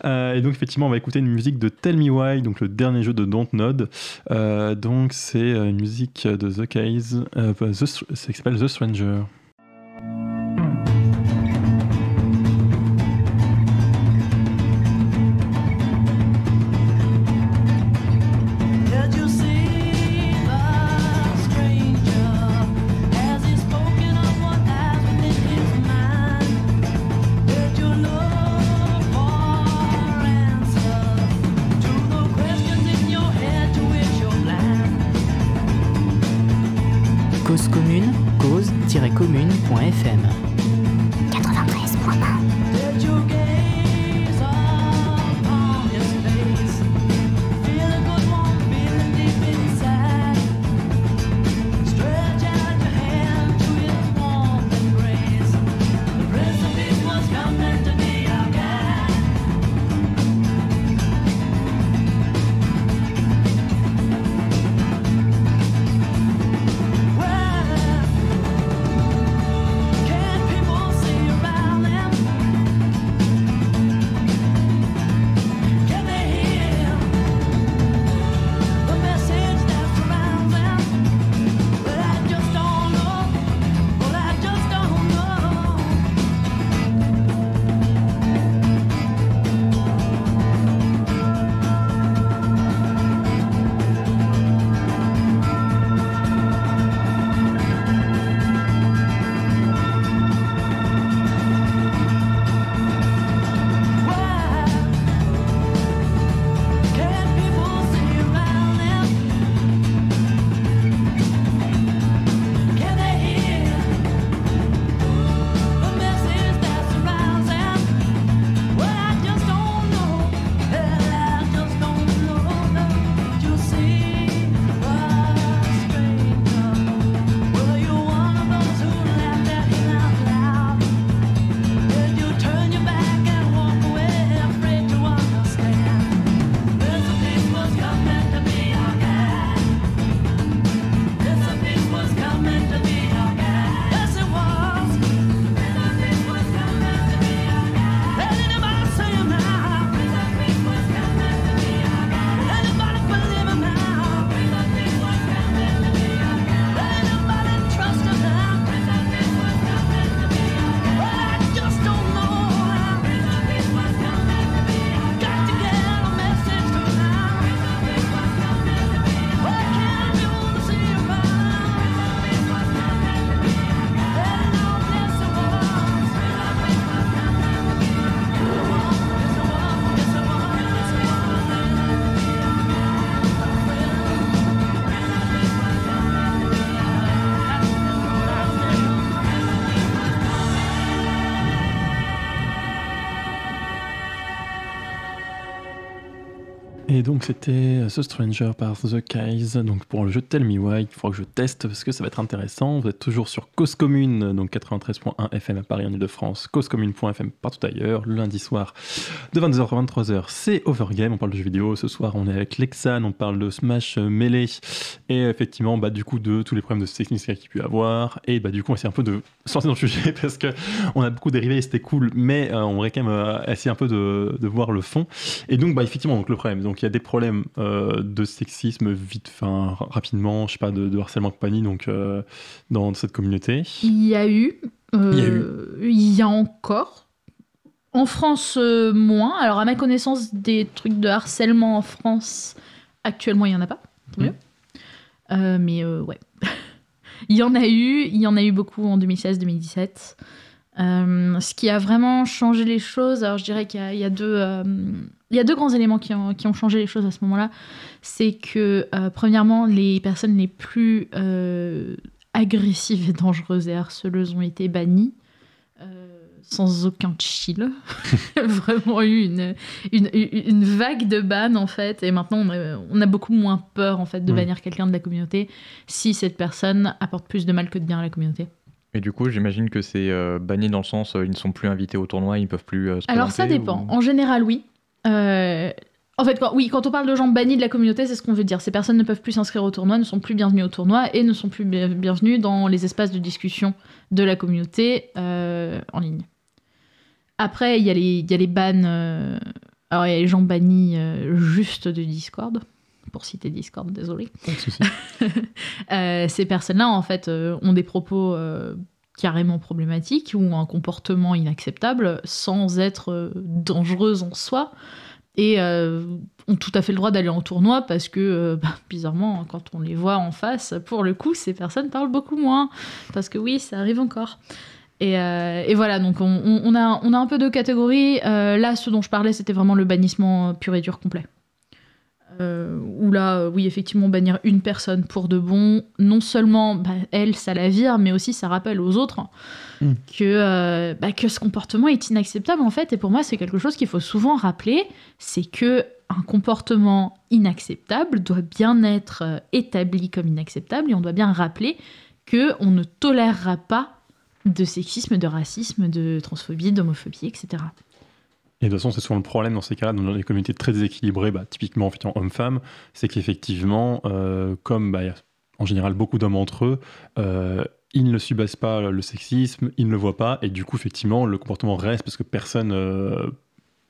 Euh, et donc, effectivement, on va écouter une musique de Tell Me Why, donc le dernier jeu de Dontnod. Euh, donc, c'est euh, une musique de The Case, euh, The ça s'appelle The Stranger. C'était The Stranger par The Case, donc pour le jeu Tell Me Why, il faudra que je teste parce que ça va être intéressant. Vous êtes toujours sur Cause Commune, donc 93.1 FM à Paris en Ile-de-France, causecommune.fm partout ailleurs, le lundi soir de 22h à 23h, c'est Overgame, on parle de jeux vidéo. Ce soir on est avec Lexan, on parle de Smash Melee et effectivement bah, du coup de tous les problèmes de technique qu'il y a pu avoir. Et bah, du coup on essaie un peu de *laughs* sortir dans le sujet *laughs* parce que on a beaucoup dérivé et c'était cool, mais euh, on aurait quand même euh, essayé un peu de, de voir le fond. Et donc, bah, effectivement, donc, le problème, donc il y a des problèmes euh, de sexisme vite, enfin rapidement, je sais pas, de, de harcèlement et compagnie, donc euh, dans cette communauté. Il y a eu. euh, Il y a eu. il y a encore. En France, euh, moins. Alors, à ma connaissance, des trucs de harcèlement en France, actuellement, il n'y en a pas. Tant Mhm. mieux. Euh, mais euh, ouais. *laughs* il y en a eu. Il y en a eu beaucoup en 2016-2017. Euh, ce qui a vraiment changé les choses, alors je dirais qu'il y a, y euh, il y a deux grands éléments qui ont, qui ont changé les choses à ce moment-là. C'est que, euh, premièrement, les personnes les plus agressives et dangereuses et harceleuses ont été bannies. sans aucun chill. *laughs* Vraiment eu une, une, une vague de ban en fait. Et maintenant, on a, on a beaucoup moins peur en fait de bannir quelqu'un de la communauté si cette personne apporte plus de mal que de bien à la communauté. Et du coup, j'imagine que c'est euh, banni dans le sens, euh, ils ne sont plus invités au tournoi, ils ne peuvent plus euh, se Alors ça dépend. ou- En général, oui. Euh, En fait, quand, oui, quand on parle de gens bannis de la communauté, c'est ce qu'on veut dire. Ces personnes ne peuvent plus s'inscrire au tournoi, ne sont plus bienvenues au tournoi et ne sont plus bien- bienvenues dans les espaces de discussion de la communauté en ligne. Après, il y, a les- il y a les bans. alors, il y a les gens bannis juste de Discord. Pour citer Discord, désolé. Pas de souci. *laughs* Euh, ces personnes-là, en fait, euh, ont des propos euh, carrément problématiques ou un comportement inacceptable sans être euh, dangereuses en soi et euh, ont tout à fait le droit d'aller en tournoi parce que, euh, *laughs* bah, bizarrement, quand on les voit en face, pour le coup, ces personnes parlent beaucoup moins. Parce que oui, ça arrive encore. Et, euh, et voilà, donc on, a, on a un peu deux catégories. Là, ce dont je parlais, c'était vraiment le bannissement pur et dur complet. Euh, où là, euh, oui, effectivement, bannir une personne pour de bon, non seulement bah, elle, ça la vire, mais aussi ça rappelle aux autres Mm. que, euh, bah, que ce comportement est inacceptable en fait. Et pour moi, c'est quelque chose qu'il faut souvent rappeler, c'est que un comportement inacceptable doit bien être euh, établi comme inacceptable et on doit bien rappeler que on ne tolérera pas de sexisme, de racisme, de transphobie, d'homophobie, etc. Et de toute façon, c'est souvent le problème dans ces cas-là, dans les communautés très déséquilibrées, bah, typiquement effectivement, homme-femme, c'est qu'effectivement, euh, comme bah, il y a en général beaucoup d'hommes entre eux, euh, ils ne subissent pas le sexisme, ils ne le voient pas, et du coup, effectivement, le comportement reste parce que personne euh,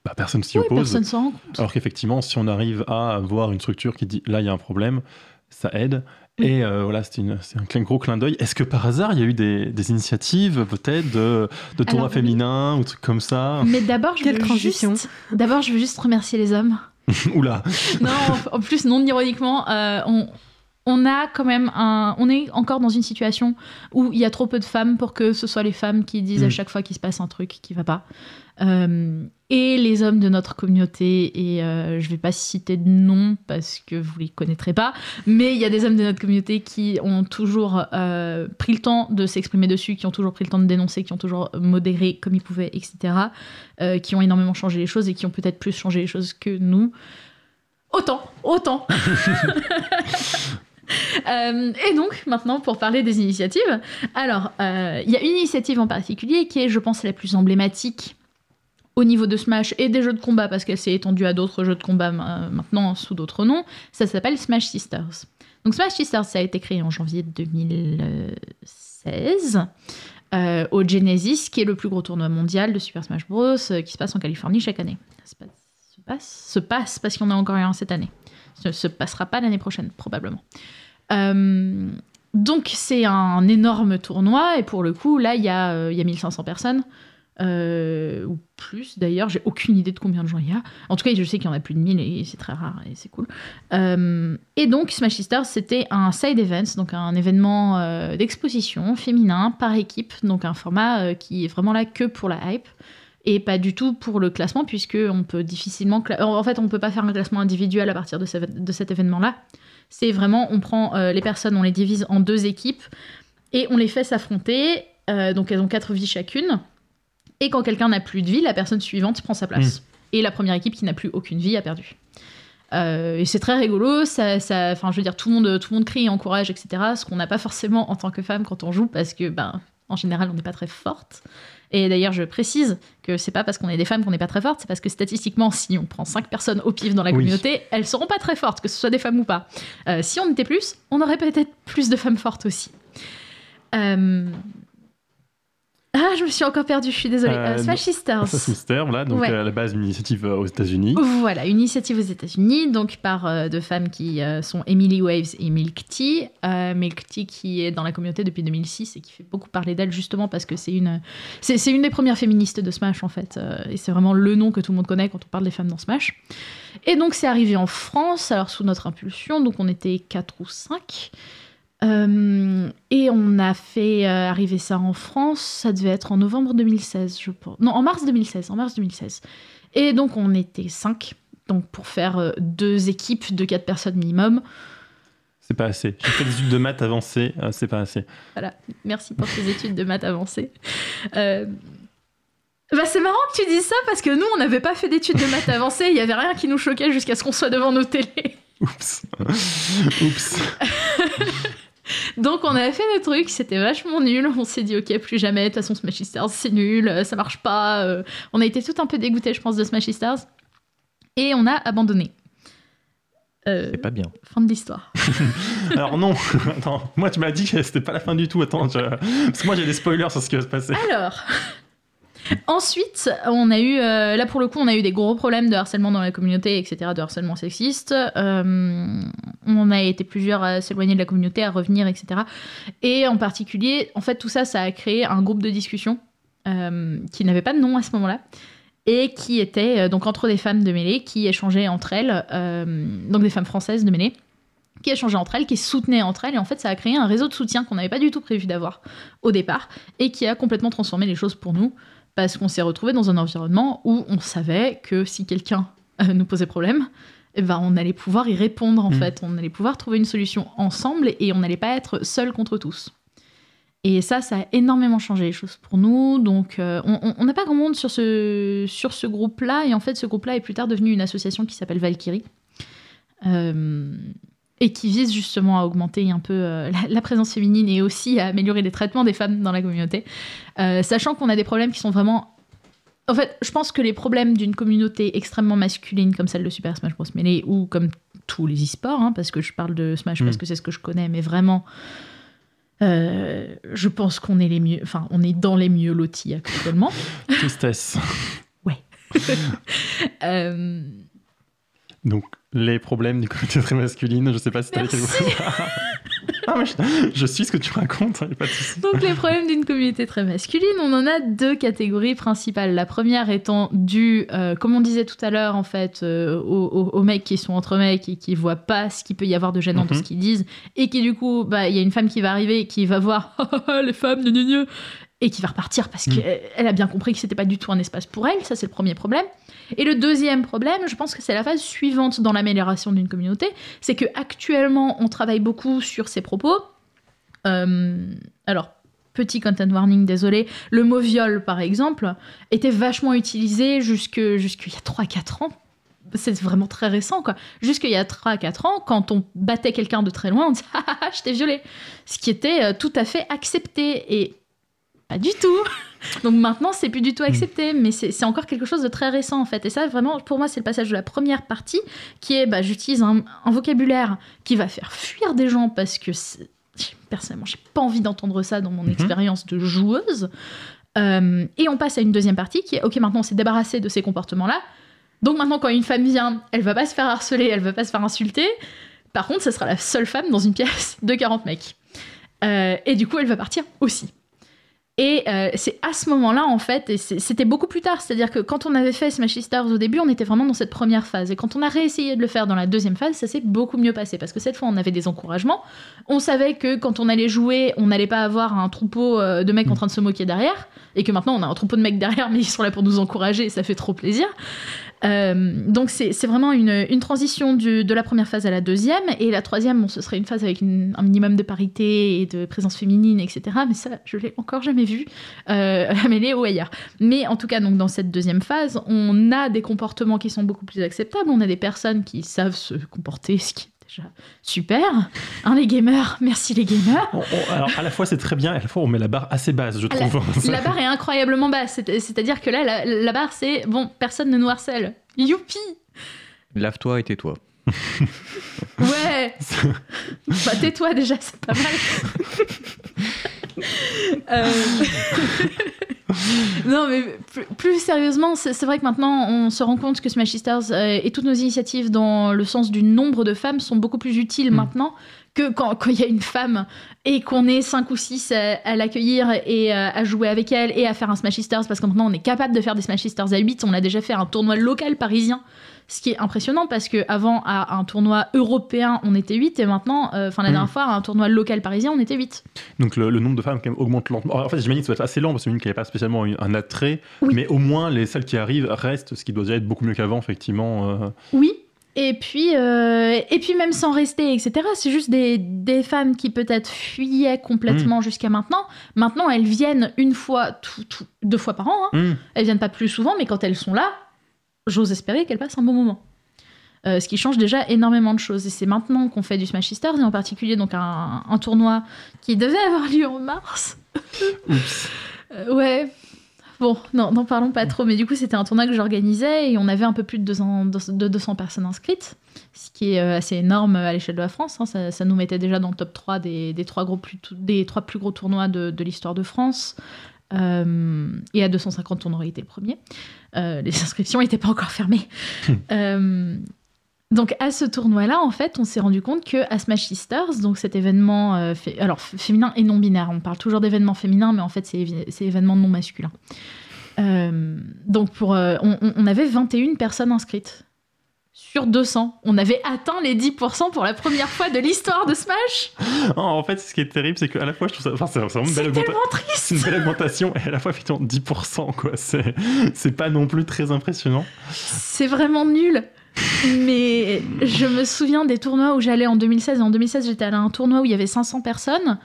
bah, personne s'y Oui, oppose. personne s'en rend compte. Alors qu'effectivement, si on arrive à avoir une structure qui dit là, il y a un problème, ça aide. Et euh, voilà, c'est un clin- gros clin d'œil. Est-ce que par hasard, il y a eu des, des initiatives peut-être de, de tournois Alors, oui. féminins ou trucs comme ça Mais d'abord, je Quelle veux juste, d'abord, je veux juste remercier les hommes. *laughs* Oula non, en- en plus, non ironiquement, euh, on, on a quand même un. On est encore dans une situation où il y a trop peu de femmes pour que ce soit les femmes qui disent à Mm. chaque fois qu'il se passe un truc qui va pas. Euh, et les hommes de notre communauté, et euh, je vais pas citer de nom parce que vous les connaîtrez pas, mais il y a des hommes de notre communauté qui ont toujours euh, pris le temps de s'exprimer dessus, qui ont toujours pris le temps de dénoncer, qui ont toujours modéré comme ils pouvaient, etc., euh, qui ont énormément changé les choses et qui ont peut-être plus changé les choses que nous. Autant, autant. *laughs* Euh, et donc, maintenant, pour parler des initiatives, alors, euh, il y a une initiative en particulier qui est, je pense, la plus emblématique au niveau de Smash et des jeux de combat, parce qu'elle s'est étendue à d'autres jeux de combat euh, maintenant sous d'autres noms. Ça s'appelle Smash Sisters. Donc, Smash Sisters, ça a été créé en janvier 2016 euh, au Genesis, qui est le plus gros tournoi mondial de Super Smash Bros. qui se passe en Californie chaque année. Ça se passe, se passe, se passe parce qu'il y en a encore un cette année. Ça se passera pas l'année prochaine, probablement. Euh, donc c'est un énorme tournoi et pour le coup là il y, a, euh, y a 1500 personnes euh, ou plus d'ailleurs. J'ai aucune idée de combien de gens il y a. En tout cas je sais qu'il y en a plus de 1000 et c'est très rare et c'est cool. Euh, et donc Smash Sisters c'était un side event donc un événement d'exposition féminin par équipe donc un format qui est vraiment là que pour la hype et pas du tout pour le classement puisque on peut difficilement en fait on peut pas faire un classement individuel à partir de, ce- de cet événement là c'est vraiment, on prend euh, les personnes, on les divise en deux équipes et on les fait s'affronter. Euh, donc elles ont quatre vies chacune. Et quand quelqu'un n'a plus de vie, la personne suivante prend sa place. Et la première équipe qui n'a plus aucune vie a perdu. Euh, et c'est très rigolo, ça, ça, enfin, je veux dire, tout le monde, tout le monde crie, encourage, etc. Ce qu'on n'a pas forcément en tant que femme quand on joue, parce que, ben, en général, on n'est pas très forte. Et d'ailleurs, je précise que c'est pas parce qu'on est des femmes qu'on n'est pas très forte, c'est parce que statistiquement, si on prend cinq personnes au pif dans la Oui. communauté, elles seront pas très fortes, que ce soit des femmes ou pas. Euh, si on était plus, on aurait peut-être plus de femmes fortes aussi. Euh, Ah, je me suis encore perdue, je suis désolée. Euh, Euh, Smash Sisters. C'est Mister, voilà, donc Ouais. à la base, une initiative euh, aux États-Unis. Voilà, une initiative aux États-Unis, donc par euh, deux femmes qui euh, sont Emily Waves et Milk Tea. Euh, Milk Tea qui est dans la communauté depuis 2006 et qui fait beaucoup parler d'elle justement parce que c'est une, c'est, c'est une des premières féministes de Smash en fait. euh, et c'est vraiment le nom que tout le monde connaît quand on parle des femmes dans Smash. Et donc c'est arrivé en France, alors sous notre impulsion, donc on était 4 ou 5. Euh, et on a fait euh, arriver ça en France, ça devait être en novembre 2016, je pense. Non, en mars 2016, en mars 2016. Et donc on était 5, donc pour faire euh, deux équipes de 4 personnes minimum. C'est pas assez. J'ai fait des études de maths avancées, c'est pas assez. Merci pour tes études de maths avancées. Bah c'est marrant que tu dises ça parce que nous on n'avait pas fait d'études de maths avancées, il y avait rien qui nous choquait jusqu'à ce qu'on soit devant nos télés. Oups. Oups. *laughs* Donc on avait fait des trucs, c'était vachement nul. On s'est dit ok plus jamais. De toute façon Smash Sisters c'est nul, euh, ça marche pas. euh. On a été tout un peu dégoûtés je pense de Smash Sisters. Et on a abandonné. Euh, C'est pas bien. fin de l'histoire. *laughs* Alors non, *laughs* attends, moi tu m'as dit que c'était pas la fin du tout, attends, je- parce que moi j'ai des spoilers sur ce qui va se passer. Alors, *laughs* ensuite, on a eu, euh, là pour le coup, on a eu des gros problèmes de harcèlement dans la communauté, etc., de harcèlement sexiste. Euh, on a été plusieurs à s'éloigner de la communauté, à revenir, etc. Et en particulier, en fait, tout ça, ça a créé un groupe de discussion euh, qui n'avait pas de nom à ce moment-là. Et qui était donc entre des femmes de mêlée qui échangeaient entre elles, donc des femmes françaises de mêlée, qui échangeaient entre elles, qui soutenaient entre elles. Et en fait, ça a créé un réseau de soutien qu'on n'avait pas du tout prévu d'avoir au départ et qui a complètement transformé les choses pour nous parce qu'on s'est retrouvé dans un environnement où on savait que si quelqu'un euh, nous posait problème, eh ben, on allait pouvoir y répondre en Mm. fait, on allait pouvoir trouver une solution ensemble et on n'allait pas être seul contre tous. Et ça, ça a énormément changé les choses pour nous. Donc, euh, on- n'a pas grand monde sur ce, sur ce groupe-là. Et en fait, ce groupe-là est plus tard devenu une association qui s'appelle Valkyrie. Euh, et qui vise justement à augmenter un peu euh, la, la présence féminine et aussi à améliorer les traitements des femmes dans la communauté. Euh, sachant qu'on a des problèmes qui sont vraiment. En fait, je pense que les problèmes d'une communauté extrêmement masculine comme celle de Super Smash Bros. Melee ou comme tous les e-sports, hein, parce que je parle de Smash Mm. parce que c'est ce que je connais, mais vraiment, euh, je pense qu'on est les mieux, enfin, on est dans les mieux lotis actuellement. *laughs* Tristesse. *laughs* Euh, Donc, les problèmes du comité très masculine, je sais pas si t'avais quelque Merci. chose. Ah, *laughs* mais je, je suis ce que tu racontes, a pas de souci. Donc les problèmes d'une communauté très masculine, on en a deux catégories principales. La première étant due, euh, comme on disait tout à l'heure, en fait, euh, aux, aux- aux mecs qui sont entre mecs et qui voient pas ce qu'il peut y avoir de gênant dans Mhm. ce qu'ils disent, et qui du coup, bah, il y a une femme qui va arriver et qui va voir *laughs* les femmes, gna gna gna, et qui va repartir parce Mhm. qu'elle elle a bien compris que c'était pas du tout un espace pour elle. Ça, c'est le premier problème. Et le deuxième problème, je pense que c'est la phase suivante dans l'amélioration d'une communauté, c'est que actuellement on travaille beaucoup sur ces propos. Euh, alors, petit content warning, désolé, le mot viol par exemple était vachement utilisé jusque jusqu'il y a 3-4 ans. C'est vraiment très récent quoi. Jusqu'il y a 3-4 ans, quand on battait quelqu'un de très loin, on disait *laughs* ah, ah, ah, je t'ai violé. Ce qui était euh, tout à fait accepté et pas du tout. *laughs* Donc maintenant, c'est plus du tout accepté, mais c'est encore quelque chose de très récent en fait. Et ça, vraiment, pour moi, c'est le passage de la première partie qui est bah, j'utilise un, un vocabulaire qui va faire fuir des gens parce que personnellement, j'ai pas envie d'entendre ça dans mon Mhm. expérience de joueuse. Euh, et on passe à une deuxième partie qui est ok, maintenant on s'est débarrassé de ces comportements-là. Donc maintenant, quand une femme vient, elle va pas se faire harceler, elle va pas se faire insulter. Par contre, ce sera la seule femme dans une pièce de 40 mecs. Euh, et du coup, elle va partir aussi. Et euh, c'est à ce moment-là, en fait, et c'était beaucoup plus tard, c'est-à-dire que quand on avait fait Smash Stars au début, on était vraiment dans cette première phase. Et quand on a réessayé de le faire dans la deuxième phase, ça s'est beaucoup mieux passé, parce que cette fois, on avait des encouragements. On savait que quand on allait jouer, on n'allait pas avoir un troupeau euh, de mecs en train de se moquer derrière, et que maintenant, on a un troupeau de mecs derrière, mais ils sont là pour nous encourager, et ça fait trop plaisir. Euh, donc c'est vraiment une, transition de la première phase à la deuxième. Et la troisième, ce serait une phase avec un minimum de parité et de présence féminine, etc. Mais ça, je l'ai encore jamais vu euh, *laughs* à Mêlée ou ailleurs. Mais en tout cas, donc, dans cette deuxième phase, on a des comportements qui sont beaucoup plus acceptables. On a des personnes qui savent se comporter, ce qui déjà super. Hein, les gamers, merci les gamers. On- on- alors, à la fois c'est très bien, et à la fois on met la barre assez basse, je Ah, La- trouve. La *laughs* barre est incroyablement basse. C'est- C'est-à-dire que là, la, la barre, c'est bon, personne ne nous harcèle. Youpi! Lave-toi et tais-toi. *laughs* Ouais! bah, tais-toi déjà, c'est pas mal. *laughs* Euh, *laughs* non, mais plus, plus sérieusement, c'est vrai que maintenant, on se rend compte que Smash Stars euh, et toutes nos initiatives dans le sens du nombre de femmes sont beaucoup plus utiles Mm. maintenant que quand il y a une femme et qu'on est 5 ou 6 à, à l'accueillir et euh, à jouer avec elle et à faire un Smash Stars parce que maintenant on est capable de faire des Smash Stars à 8. On a déjà fait un tournoi local parisien ce qui est impressionnant parce que avant à un tournoi européen on était 8 et maintenant, euh, enfin la Mm. dernière fois à un tournoi local parisien on était 8. Donc le, le nombre de femmes quand même augmente lentement. Alors, en fait, j'imagine que ça va être assez lent parce que qui n'avait pas spécialement un attrait, Oui. mais au moins les celles qui arrivent restent, ce qui doit déjà être beaucoup mieux qu'avant, effectivement. euh. Oui. Et puis, euh, et puis même sans rester, etc. C'est juste des, des femmes qui peut-être fuyaient complètement jusqu'à maintenant. Maintenant, elles viennent une fois, tout- tout- deux fois par an. hein. Hum. Elles viennent pas plus souvent, mais quand elles sont là, j'ose espérer qu'elles passent un bon moment. Euh, ce qui change déjà énormément de choses. Et c'est maintenant qu'on fait du Smash Sisters, et en particulier donc un, un tournoi qui devait avoir lieu en mars. *laughs* Oups. Euh, ouais. Bon, non, n'en parlons pas trop, mais du coup, c'était un tournoi que j'organisais et on avait un peu plus de 200, de 200 personnes inscrites, ce qui est euh, assez énorme à l'échelle de la France. hein. Ça, ça nous mettait déjà dans le top 3 des, des, trois, gros plus, des trois plus gros tournois de, de l'histoire de France. Euh, et à 250, on aurait été le premier. Euh, les inscriptions n'étaient pas encore fermées. Euh, donc à ce tournoi-là, en fait, on s'est rendu compte que à Smash Sisters, donc cet événement fé- alors féminin et non binaire, on parle toujours d'événements féminins, mais en fait c'est événements non masculins. Euh, donc pour, on avait 21 personnes inscrites sur 200. On avait atteint les 10% pour la première fois de l'histoire de Smash. en fait, ce qui est terrible, c'est qu'à la fois, je trouve ça. Enfin, c'est vraiment une C'est belle, augmenta- tellement c'est une belle augmentation et à la fois, effectivement, 10%, quoi. C'est pas non plus très impressionnant. C'est vraiment nul. Mais je me souviens des tournois où j'allais en 2016. Et en 2016, j'étais allée à un tournoi où il y avait 500 personnes.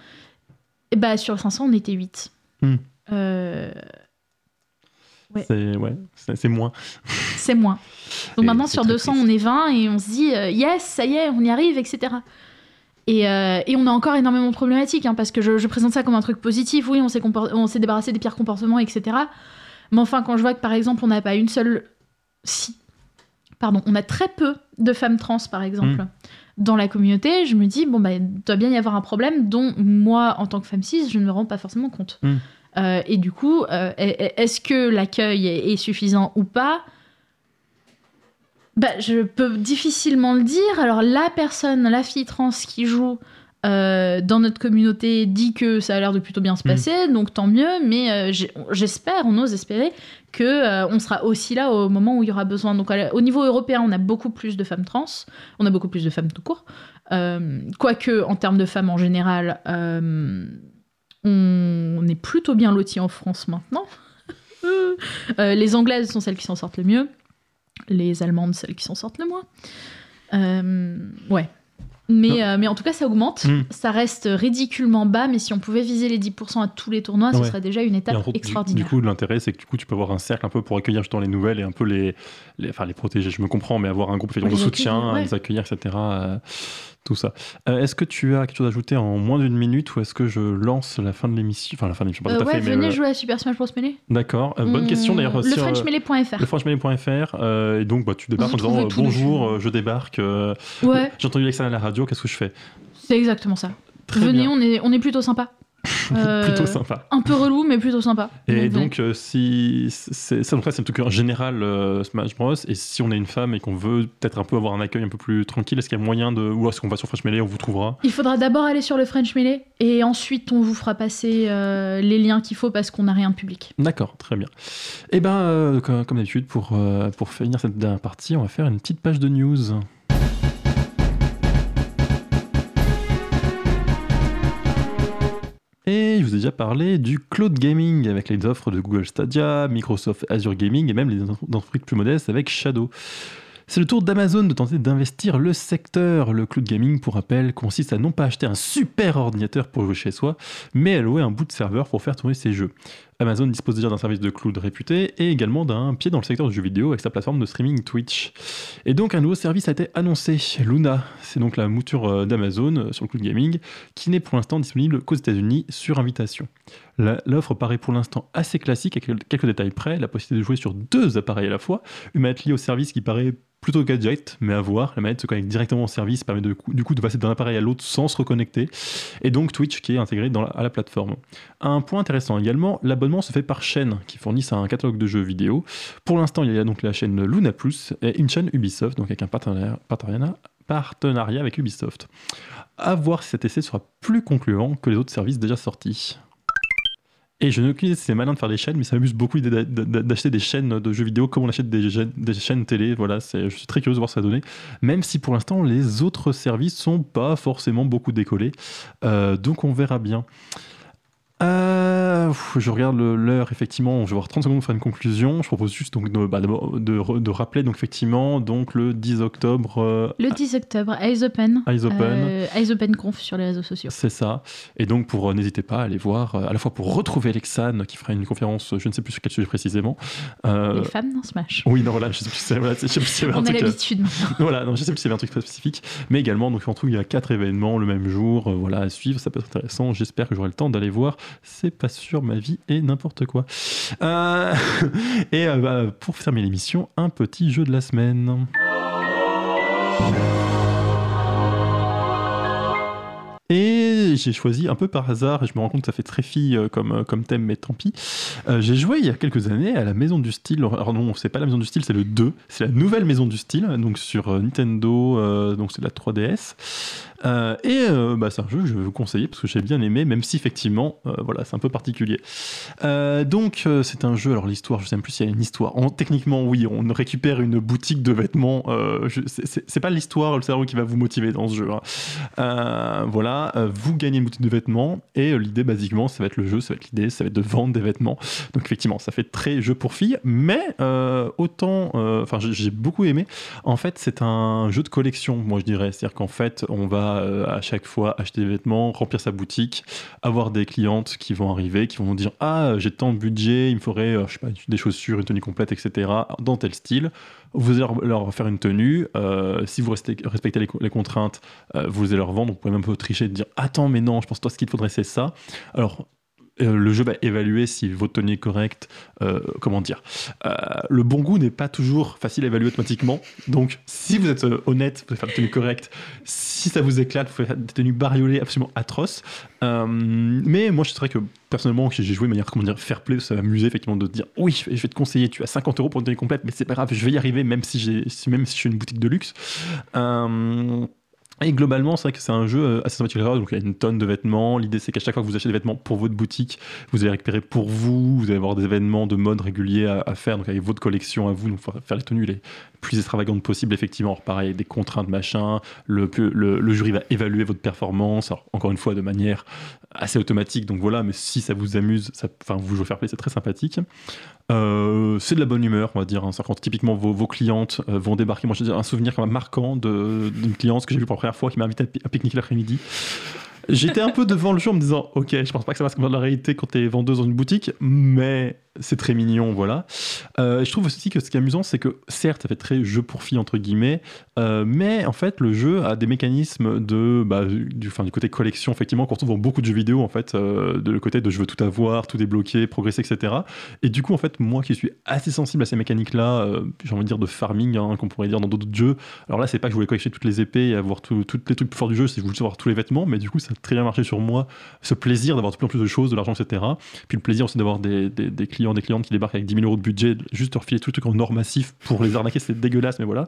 Et bah, sur 500, on était 8. Hmm. Euh, Ouais. C'est ouais, moins. c'est moins. Donc Et maintenant, sur très 200, triste. on est 20 et on se dit, euh, yes, ça y est, on y arrive, etc. Et, euh, et on a encore énormément de problématiques, hein, parce que je, je présente ça comme un truc positif. Oui, on s'est débarrassé des pires comportements, etc. Mais enfin, quand je vois que, par exemple, on n'a pas une seule... Si. Pardon, on a très peu de femmes trans, par exemple, Mm. dans la communauté, je me dis, bon, bah, il doit bien y avoir un problème dont moi, en tant que femme cis, je ne me rends pas forcément compte. Mm. Euh, et du coup, euh, est-ce que l'accueil est, suffisant ou pas? Bah, Je peux difficilement le dire. Alors, la personne, la fille trans qui joue euh, dans notre communauté dit que ça a l'air de plutôt bien se Mhm. passer, donc tant mieux. Mais j'espère, on ose espérer que on sera aussi là au moment où il y aura besoin. Donc, au niveau européen, on a beaucoup plus de femmes trans, on a beaucoup plus de femmes tout court. Quoique, en termes de femmes en général, on est plutôt bien lotis en France maintenant. *laughs* Euh, les Anglaises sont celles qui s'en sortent le mieux. Les Allemandes, celles qui s'en sortent le moins. Euh, ouais. Mais, euh, mais en tout cas, ça augmente. Mm. Ça reste ridiculement bas, mais si on pouvait viser les 10% à tous les tournois, ce serait déjà une étape extraordinaire. Du, coup, l'intérêt, c'est que du coup, tu peux avoir un cercle un peu pour accueillir justement les nouvelles et un peu les, les, enfin, les protéger. Je me comprends, mais avoir un groupe de soutien, ouais. les accueillir, etc. euh, tout ça. Euh, est-ce que tu as quelque chose à ajouter en moins d'une minute ou est-ce que je lance la fin de l'émission Enfin, la fin de l'émission, pas Euh, tout à ouais, fait, venez jouer à Super Smash Bros. Melee. D'accord. Euh, bonne On- question d'ailleurs. Le euh, FrenchMelee.fr. le franchmelee.fr euh, et donc bah, tu débarques en disant bonjour je débarque Ouais, *laughs* j'ai entendu Alexandre à la radio qu'est-ce que je fais? C'est exactement ça. très venez, bien on est, on est plutôt sympa. Euh, *laughs* plutôt sympa Un peu relou, mais plutôt sympa. et venez. donc euh, si c'est ça donc c'est un truc en général euh, Smash Bros et si on est une femme et qu'on veut peut-être un peu avoir un accueil un peu plus tranquille est-ce qu'il y a moyen de ou est-ce qu'on va sur French Melee on vous trouvera? Il faudra d'abord aller sur le French Melee et ensuite on vous fera passer euh, les liens qu'il faut parce qu'on n'a rien de public. D'accord, très bien. Et ben, euh, comme, comme d'habitude, pour, pour finir cette dernière partie, on va faire une petite page de news. Déjà parlé du cloud gaming avec les offres de Google Stadia, Microsoft Azure Gaming et même les entreprises plus modestes avec Shadow. C'est le tour d'Amazon de tenter d'investir le secteur. Le cloud gaming, pour rappel, consiste à non pas acheter un super ordinateur pour jouer chez soi, mais à louer un bout de serveur pour faire tourner ses jeux. Amazon dispose déjà d'un service de cloud réputé et également d'un pied dans le secteur du jeu vidéo avec sa plateforme de streaming Twitch. Et donc un nouveau service a été annoncé, Luna. C'est donc la mouture euh, d'Amazon euh, sur cloud gaming qui n'est pour l'instant disponible qu'aux États-Unis sur invitation. L'offre paraît pour l'instant assez classique avec quelques détails près, la possibilité de jouer sur deux appareils à la fois, une manette liée au service qui paraît plutôt gadget, mais à voir. La manette se connecte directement au service, permet de, du coup de passer d'un appareil à l'autre sans se reconnecter. Et donc Twitch qui est intégré à la plateforme. Un point intéressant également, l'abonnement se fait par chaîne qui fournissent un catalogue de jeux vidéo. Pour l'instant, il y a donc la chaîne Luna Plus et une chaîne Ubisoft, donc avec un partenariat avec Ubisoft. À voir si cet essai sera plus concluant que les autres services déjà sortis. Et je n'ai aucune idée si c'est malin de faire des chaînes, mais ça m'amuse beaucoup d'acheter des chaînes de jeux vidéo comme on achète des, chaînes- télé. Voilà, je suis très curieux de voir ça donner. Même si pour l'instant, les autres services sont pas forcément beaucoup décollés. Euh, donc on verra bien. Euh, je regarde l'heure, effectivement, je vais avoir 30 secondes pour faire une conclusion. Je propose juste donc de, bah, de, de rappeler donc effectivement donc le 10 octobre, euh, Le 10 octobre, Eyes Open. Eyes Open. Euh, Eyes Open Conf sur les réseaux sociaux. c'est ça. Et donc pour euh, n'hésitez pas à aller voir, à la fois pour retrouver Lexane qui fera une conférence, je ne sais plus sur quel sujet précisément. Les femmes dans Smash. oui, non, voilà, je sais plus, si- voilà, un On a l'habitude *laughs* voilà, non, je sais plus y avait un truc spécifique, mais également, donc en tout, il y a quatre événements le même jour, voilà, à suivre, ça peut être intéressant. J'espère que j'aurai le temps d'aller voir c'est pas sûr, ma vie est n'importe quoi. Euh, *laughs* et euh, bah, pour fermer l'émission, un petit jeu de la semaine. J'ai choisi un peu par hasard, et je me rends compte que ça fait très fille euh, comme, euh, comme thème, mais tant pis. Euh, j'ai joué il y a quelques années à la Maison du Style. Alors non, c'est pas la Maison du Style, c'est le 2. C'est la nouvelle Maison du Style, donc sur Nintendo, donc c'est la 3DS. Euh, et bah, c'est un jeu que je vais vous conseiller parce que j'ai bien aimé, même si effectivement, voilà, c'est un peu particulier. Donc c'est un jeu. Alors l'histoire, je sais même plus s'il y a une histoire. En- techniquement, oui, on récupère une boutique de vêtements. C'est- pas l'histoire, le cerveau qui va vous motiver dans ce jeu. hein. Voilà, vous gagnez une boutique de vêtements et euh, l'idée, basiquement, ça va être le jeu, ça va être l'idée, ça va être de vendre des vêtements. Donc effectivement, ça fait très jeu pour filles, mais euh, autant, euh, enfin, j'ai- beaucoup aimé. En fait, c'est un jeu de collection, moi je dirais. C'est-à-dire qu'en fait, on va à chaque fois acheter des vêtements, remplir sa boutique, avoir des clientes qui vont arriver, qui vont dire Ah, j'ai tant de budget, il me faudrait, des chaussures, une tenue complète, etc., dans tel style. Vous allez leur, faire une tenue. euh, si vous respectez les, co- les contraintes, euh, vous allez leur vendre. Vous pouvez même un peu tricher et dire Attends, mais non, je pense toi, ce qu'il faudrait, c'est ça. Alors, le jeu va évaluer si votre tenue est correcte. euh, comment dire Euh, Le bon goût n'est pas toujours facile à évaluer automatiquement. Donc, si vous êtes euh, honnête, vous allez faire une tenue correcte. Si ça vous éclate, vous faites des tenues bariolées absolument atroces. Euh, mais moi, je dirais que personnellement, j'ai joué de manière comment dire, fair play. Ça m'amusait effectivement de dire Oui, je vais- te conseiller. Tu as 50 euros pour une tenue complète, mais c'est pas grave, je vais y arriver, même si- même si je suis une boutique de luxe. Et globalement, c'est vrai que c'est un jeu euh, assez sympathique. Donc, il y a une tonne de vêtements. L'idée, c'est qu'à chaque fois que vous achetez des vêtements pour votre boutique, vous allez récupérer pour vous. Vous allez avoir des événements de mode réguliers à, faire. Donc, avec votre collection à vous. Donc, faut faire les tenues les plus extravagantes possibles, effectivement. Pareil, des contraintes, machin. Le, jury va évaluer votre performance. Encore une fois, de manière assez automatique. Donc, voilà. Mais si ça vous amuse, ça, enfin, vous jouez fair play, c'est très sympathique. Euh, c'est de la bonne humeur, on va dire. hein. Quand typiquement vos, vos clientes euh, vont débarquer. Moi, j'ai un souvenir quand même marquant d'une cliente que j'ai vue pour la première fois qui m'a invité à pique-nique l'après-midi. J'étais un peu devant le jeu en me disant Ok, je pense pas que ça va se comme dans la réalité quand t'es vendeuse dans une boutique, mais c'est très mignon, voilà. Euh, je trouve aussi que ce qui est amusant, c'est que certes, ça fait très jeu pour filles, entre guillemets, euh, mais en fait, le jeu a des mécanismes de, bah, du, côté collection, effectivement, qu'on retrouve dans beaucoup de jeux vidéo, en fait, euh, de le côté de je veux tout avoir, tout débloquer, progresser, etc. Et du coup, en fait, moi qui suis assez sensible à ces mécaniques-là, euh, j'ai envie de dire de farming, hein, qu'on pourrait dire dans d'autres jeux. Alors là, c'est pas que je voulais collecter toutes les épées et avoir tous les trucs plus forts du jeu, c'est que je voulais avoir tous les vêtements, mais du coup, ça très bien marché sur moi. Ce plaisir d'avoir de plus en plus de choses, de l'argent, etc. Puis le plaisir aussi d'avoir des, des- des clients, des clientes qui débarquent avec 10 000 euros de budget, juste leur filer tout le truc en or massif pour les arnaquer, c'est dégueulasse, mais voilà.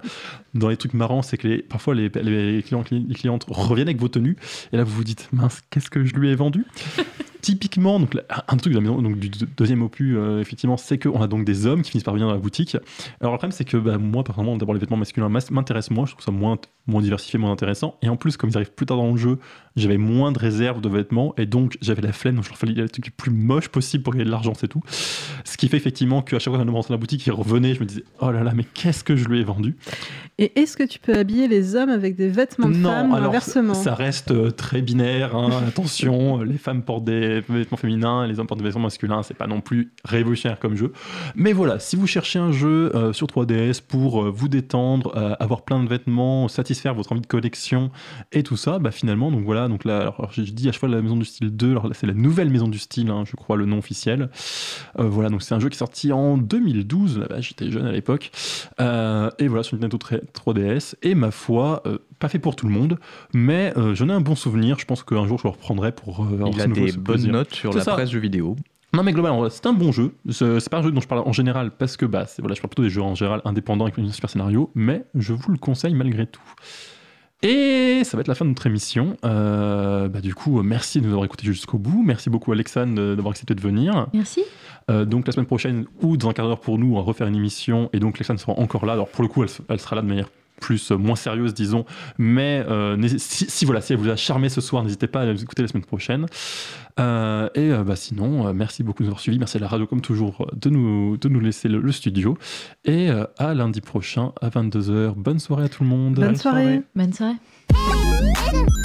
Dans les trucs marrants, c'est que parfois les, les clients, les clientes reviennent avec vos tenues, et là vous vous dites, mince, qu'est-ce que je lui ai vendu? Typiquement, donc, un truc donc, du deux- deuxième opus, euh, effectivement, c'est qu'on a donc des hommes qui finissent par venir dans la boutique. Alors, le problème, c'est que bah, moi, personnellement, d'abord, les vêtements masculins mas- m'intéressent moins, je trouve ça moins, moins diversifié, moins intéressant. Et en plus, comme ils arrivent plus tard dans le jeu, j'avais moins de réserves de vêtements, et donc j'avais la flemme, donc je leur fallait les trucs les plus moches possible pour gagner de l'argent, c'est tout. Ce qui fait effectivement qu'à chaque fois qu'on rentrait dans la boutique, ils revenaient, je me disais, oh là là, mais qu'est-ce que je lui ai vendu? Et est-ce que tu peux habiller les hommes avec des vêtements de femmes ou alors, inversement? Ça reste euh, très binaire. hein, attention, euh, les femmes portent des vêtements féminins, les hommes portent des vêtements masculins. C'est pas non plus révolutionnaire comme jeu. Mais voilà, si vous cherchez un jeu euh, sur 3DS pour euh, vous détendre, euh, avoir plein de vêtements, satisfaire votre envie de collection et tout ça, bah finalement, donc voilà. Donc là, alors, je dis à chaque fois la maison du style 2. Alors là, c'est la nouvelle maison du style, hein, je crois, le nom officiel. Voilà, donc c'est un jeu qui est sorti en 2012. Là, j'étais jeune à l'époque. Et voilà, sur Nintendo 3DS. Et ma foi, pas fait pour tout le monde, mais euh, j'en ai un bon souvenir. Je pense qu'un jour je le reprendrai pour. euh, avoir Il a nouveau- des bonnes plaisir. notes sur la ça. presse jeux vidéo. Non, mais globalement, c'est un bon jeu. C'est pas un jeu dont je parle en général parce que bah, voilà, je parle plutôt des jeux en général indépendants avec un super scénario, mais je vous le conseille malgré tout. Et ça va être la fin de notre émission. Euh, bah, du coup, merci de nous avoir écoutés jusqu'au bout. Merci beaucoup, Alexandre, de- d'avoir accepté de venir. Merci. Euh, donc la semaine prochaine ou dans un quart d'heure pour nous, on va refaire une émission et donc Alexandre sera encore là. Alors pour le coup, elle, elle sera là de manière plus euh, moins sérieuse, disons. Mais euh, si, si, voilà, si elle vous a charmé ce soir, n'hésitez pas à nous écouter la semaine prochaine. Euh, et euh, bah, sinon, euh, merci beaucoup de nous avoir suivis. Merci à la radio comme toujours de nous, de nous laisser le, le studio. Et euh, à lundi prochain à 22h. Bonne soirée à tout le monde. Bonne soirée. Bonne soirée. Thank